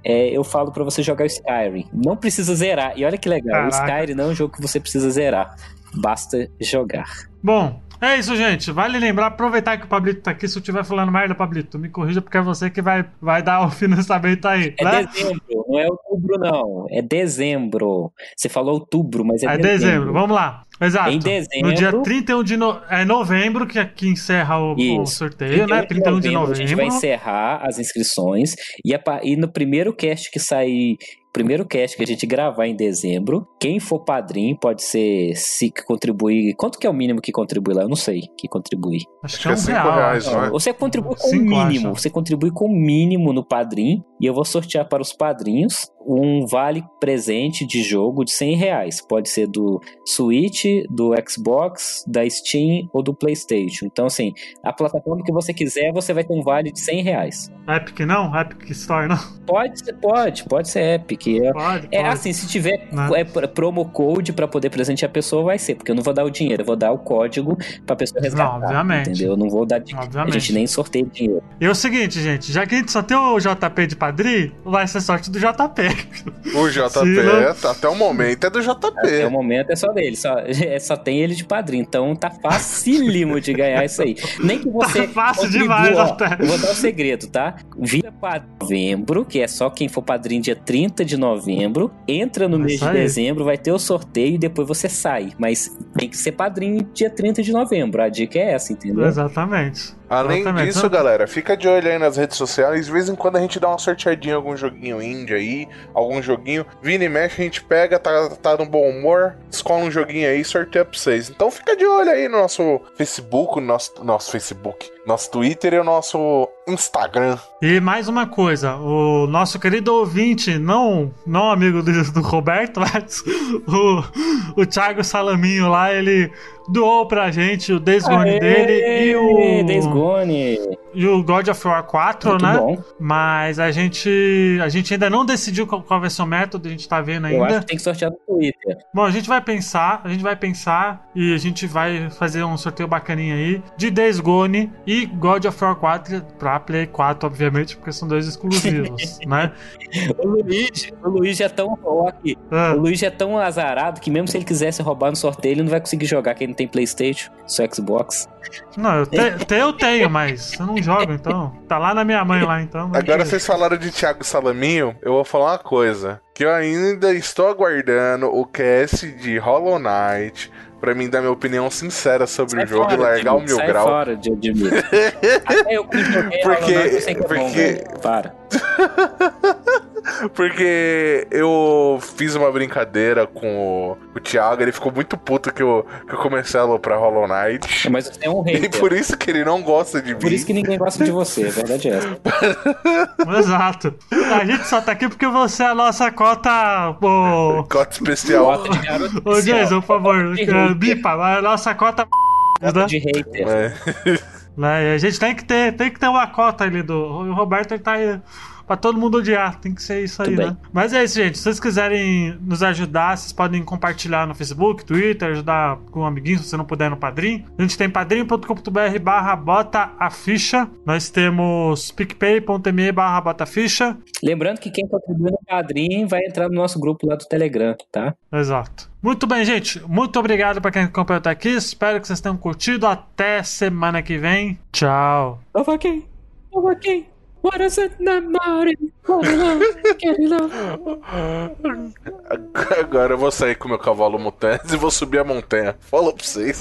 é, eu falo para você jogar o Skyrim. Não precisa zerar. E olha que legal, Caraca. o Skyrim não é um jogo que você precisa zerar basta jogar. Bom, é isso, gente. Vale lembrar, aproveitar que o Pablito tá aqui. Se eu estiver falando merda, Pablito, me corrija, porque é você que vai, vai dar o financiamento aí. É né? dezembro, não é outubro, não. É dezembro. Você falou outubro, mas é, é dezembro. dezembro. Vamos lá. Exato. Em dezembro. No dia 31 de no... é novembro que, que encerra o, o sorteio, né? 31 de novembro. A gente vai encerrar as inscrições e, a e no primeiro cast que sair, primeiro cast que a gente gravar em dezembro, quem for padrinho pode ser se contribuir. Quanto que é o mínimo que contribui lá? Eu não sei que contribui. Acho que é um que é cinco real. reais, não é? Você contribui com o mínimo. acho. Você contribui com o mínimo no padrinho. E eu vou sortear para os padrinhos um vale presente de jogo de 100 reais. Pode ser do Switch, do Xbox, da Steam ou do PlayStation. Então, assim, a plataforma que você quiser, você vai ter um vale de 100 reais. Epic não? Epic Store não? Pode ser, pode, pode ser Epic. É, Pode, é pode. assim, se tiver Né? é, pr- promo code para poder presentear a pessoa, vai ser. Porque eu não vou dar o dinheiro, eu vou dar o código pra pessoa resgatar. obviamente. Entendeu? Eu não vou dar. A Obviamente. gente nem sorteia dinheiro. E é o seguinte, gente, já que a gente só tem o JP de padrinho, vai ser sorte do JP. O JP, tá- até o momento é do Até o JP. momento é só dele, só, é, só tem ele de padrinho. Então tá facílimo de ganhar isso aí. Nem que você. Tá fácil demais ó, até. Eu vou dar um segredo, tá? Via para novembro, que é só quem for padrinho dia 30 de novembro. Entra no mês de dezembro, vai ter o sorteio e depois você sai. Mas tem que ser padrinho dia 30 de novembro. A dica é essa, entendeu? Exatamente. Além Exatamente. disso, galera, fica de olho aí nas redes sociais. De vez em quando a gente dá uma sorteadinha em algum joguinho indie aí, algum joguinho. Vina e mexe, a gente pega, tá, tá no bom humor, escola um joguinho aí e sorteia pra vocês. Então fica de olho aí no nosso Facebook, no nosso, nosso Facebook, nosso Twitter e o nosso Instagram. E mais uma coisa, o nosso querido ouvinte, não, não amigo do, do Roberto, mas o, o Thiago Salaminho lá, ele doou pra gente o Days Gone Aê, dele e o, Days Gone. E o God of War 4, Muito né? bom. Mas a gente, a gente ainda não decidiu qual, qual vai ser o método, a gente tá vendo Eu acho ainda. que tem que sortear no Twitter. Bom, a gente vai pensar, a gente vai pensar e a gente vai fazer um sorteio bacaninha aí de Days Gone e God of War 4 pra Play 4, obviamente, porque são dois exclusivos, né? O Luigi, o Luigi é tão. aqui, Ah, O Luigi é tão azarado que mesmo se ele quisesse roubar no sorteio, ele não vai conseguir jogar, que ele não tem Playstation, só Xbox. não, eu, te- te- eu tenho, mas eu não jogo, então. Tá lá na minha mãe lá, então. mas Agora beleza. vocês falaram de Thiago Salaminho, eu vou falar uma coisa. Que eu ainda estou aguardando o cast de Hollow Knight pra mim dar minha opinião sincera sobre Sai o jogo e fora, largar o mil sai grau. fora, de. Até eu que joguei Porque- Hollow Knight, eu sei que é bom, porque- velho. Para. Porque eu fiz uma brincadeira com o, o Thiago, ele ficou muito puto que eu, que eu comecei a aloprar Hollow Knight. Mas você é um E hater. por isso que ele não gosta de mim. Por isso que ninguém gosta de você, a verdade é essa. Exato. A gente só tá aqui porque você é a nossa cota. Ô, Cota especial. Cota de garoto ô. Jason, por favor, eh, bipa, a nossa cota. Cota né? de hater. É. Né? E A gente tem que ter, tem que ter uma cota ali do. O Roberto ele tá aí pra todo mundo odiar. Tem que ser isso aí, Tudo né? Mas é isso, gente. Se vocês quiserem nos ajudar, vocês podem compartilhar no Facebook, Twitter, ajudar com um amiguinho, se você não puder no Padrim. A gente tem padrim.com.br barra bota a ficha. Nós temos picpay.me barra bota a ficha. Lembrando que quem contribui no padrinho vai entrar no nosso grupo lá do Telegram, tá? Exato. Muito bem, gente. Muito obrigado pra quem acompanhou até aqui. Espero que vocês tenham curtido. Até semana que vem. Tchau. Over aqui. Over aqui. What is it. Agora eu vou sair com meu cavalo mutante e vou subir a montanha. Fala pra vocês.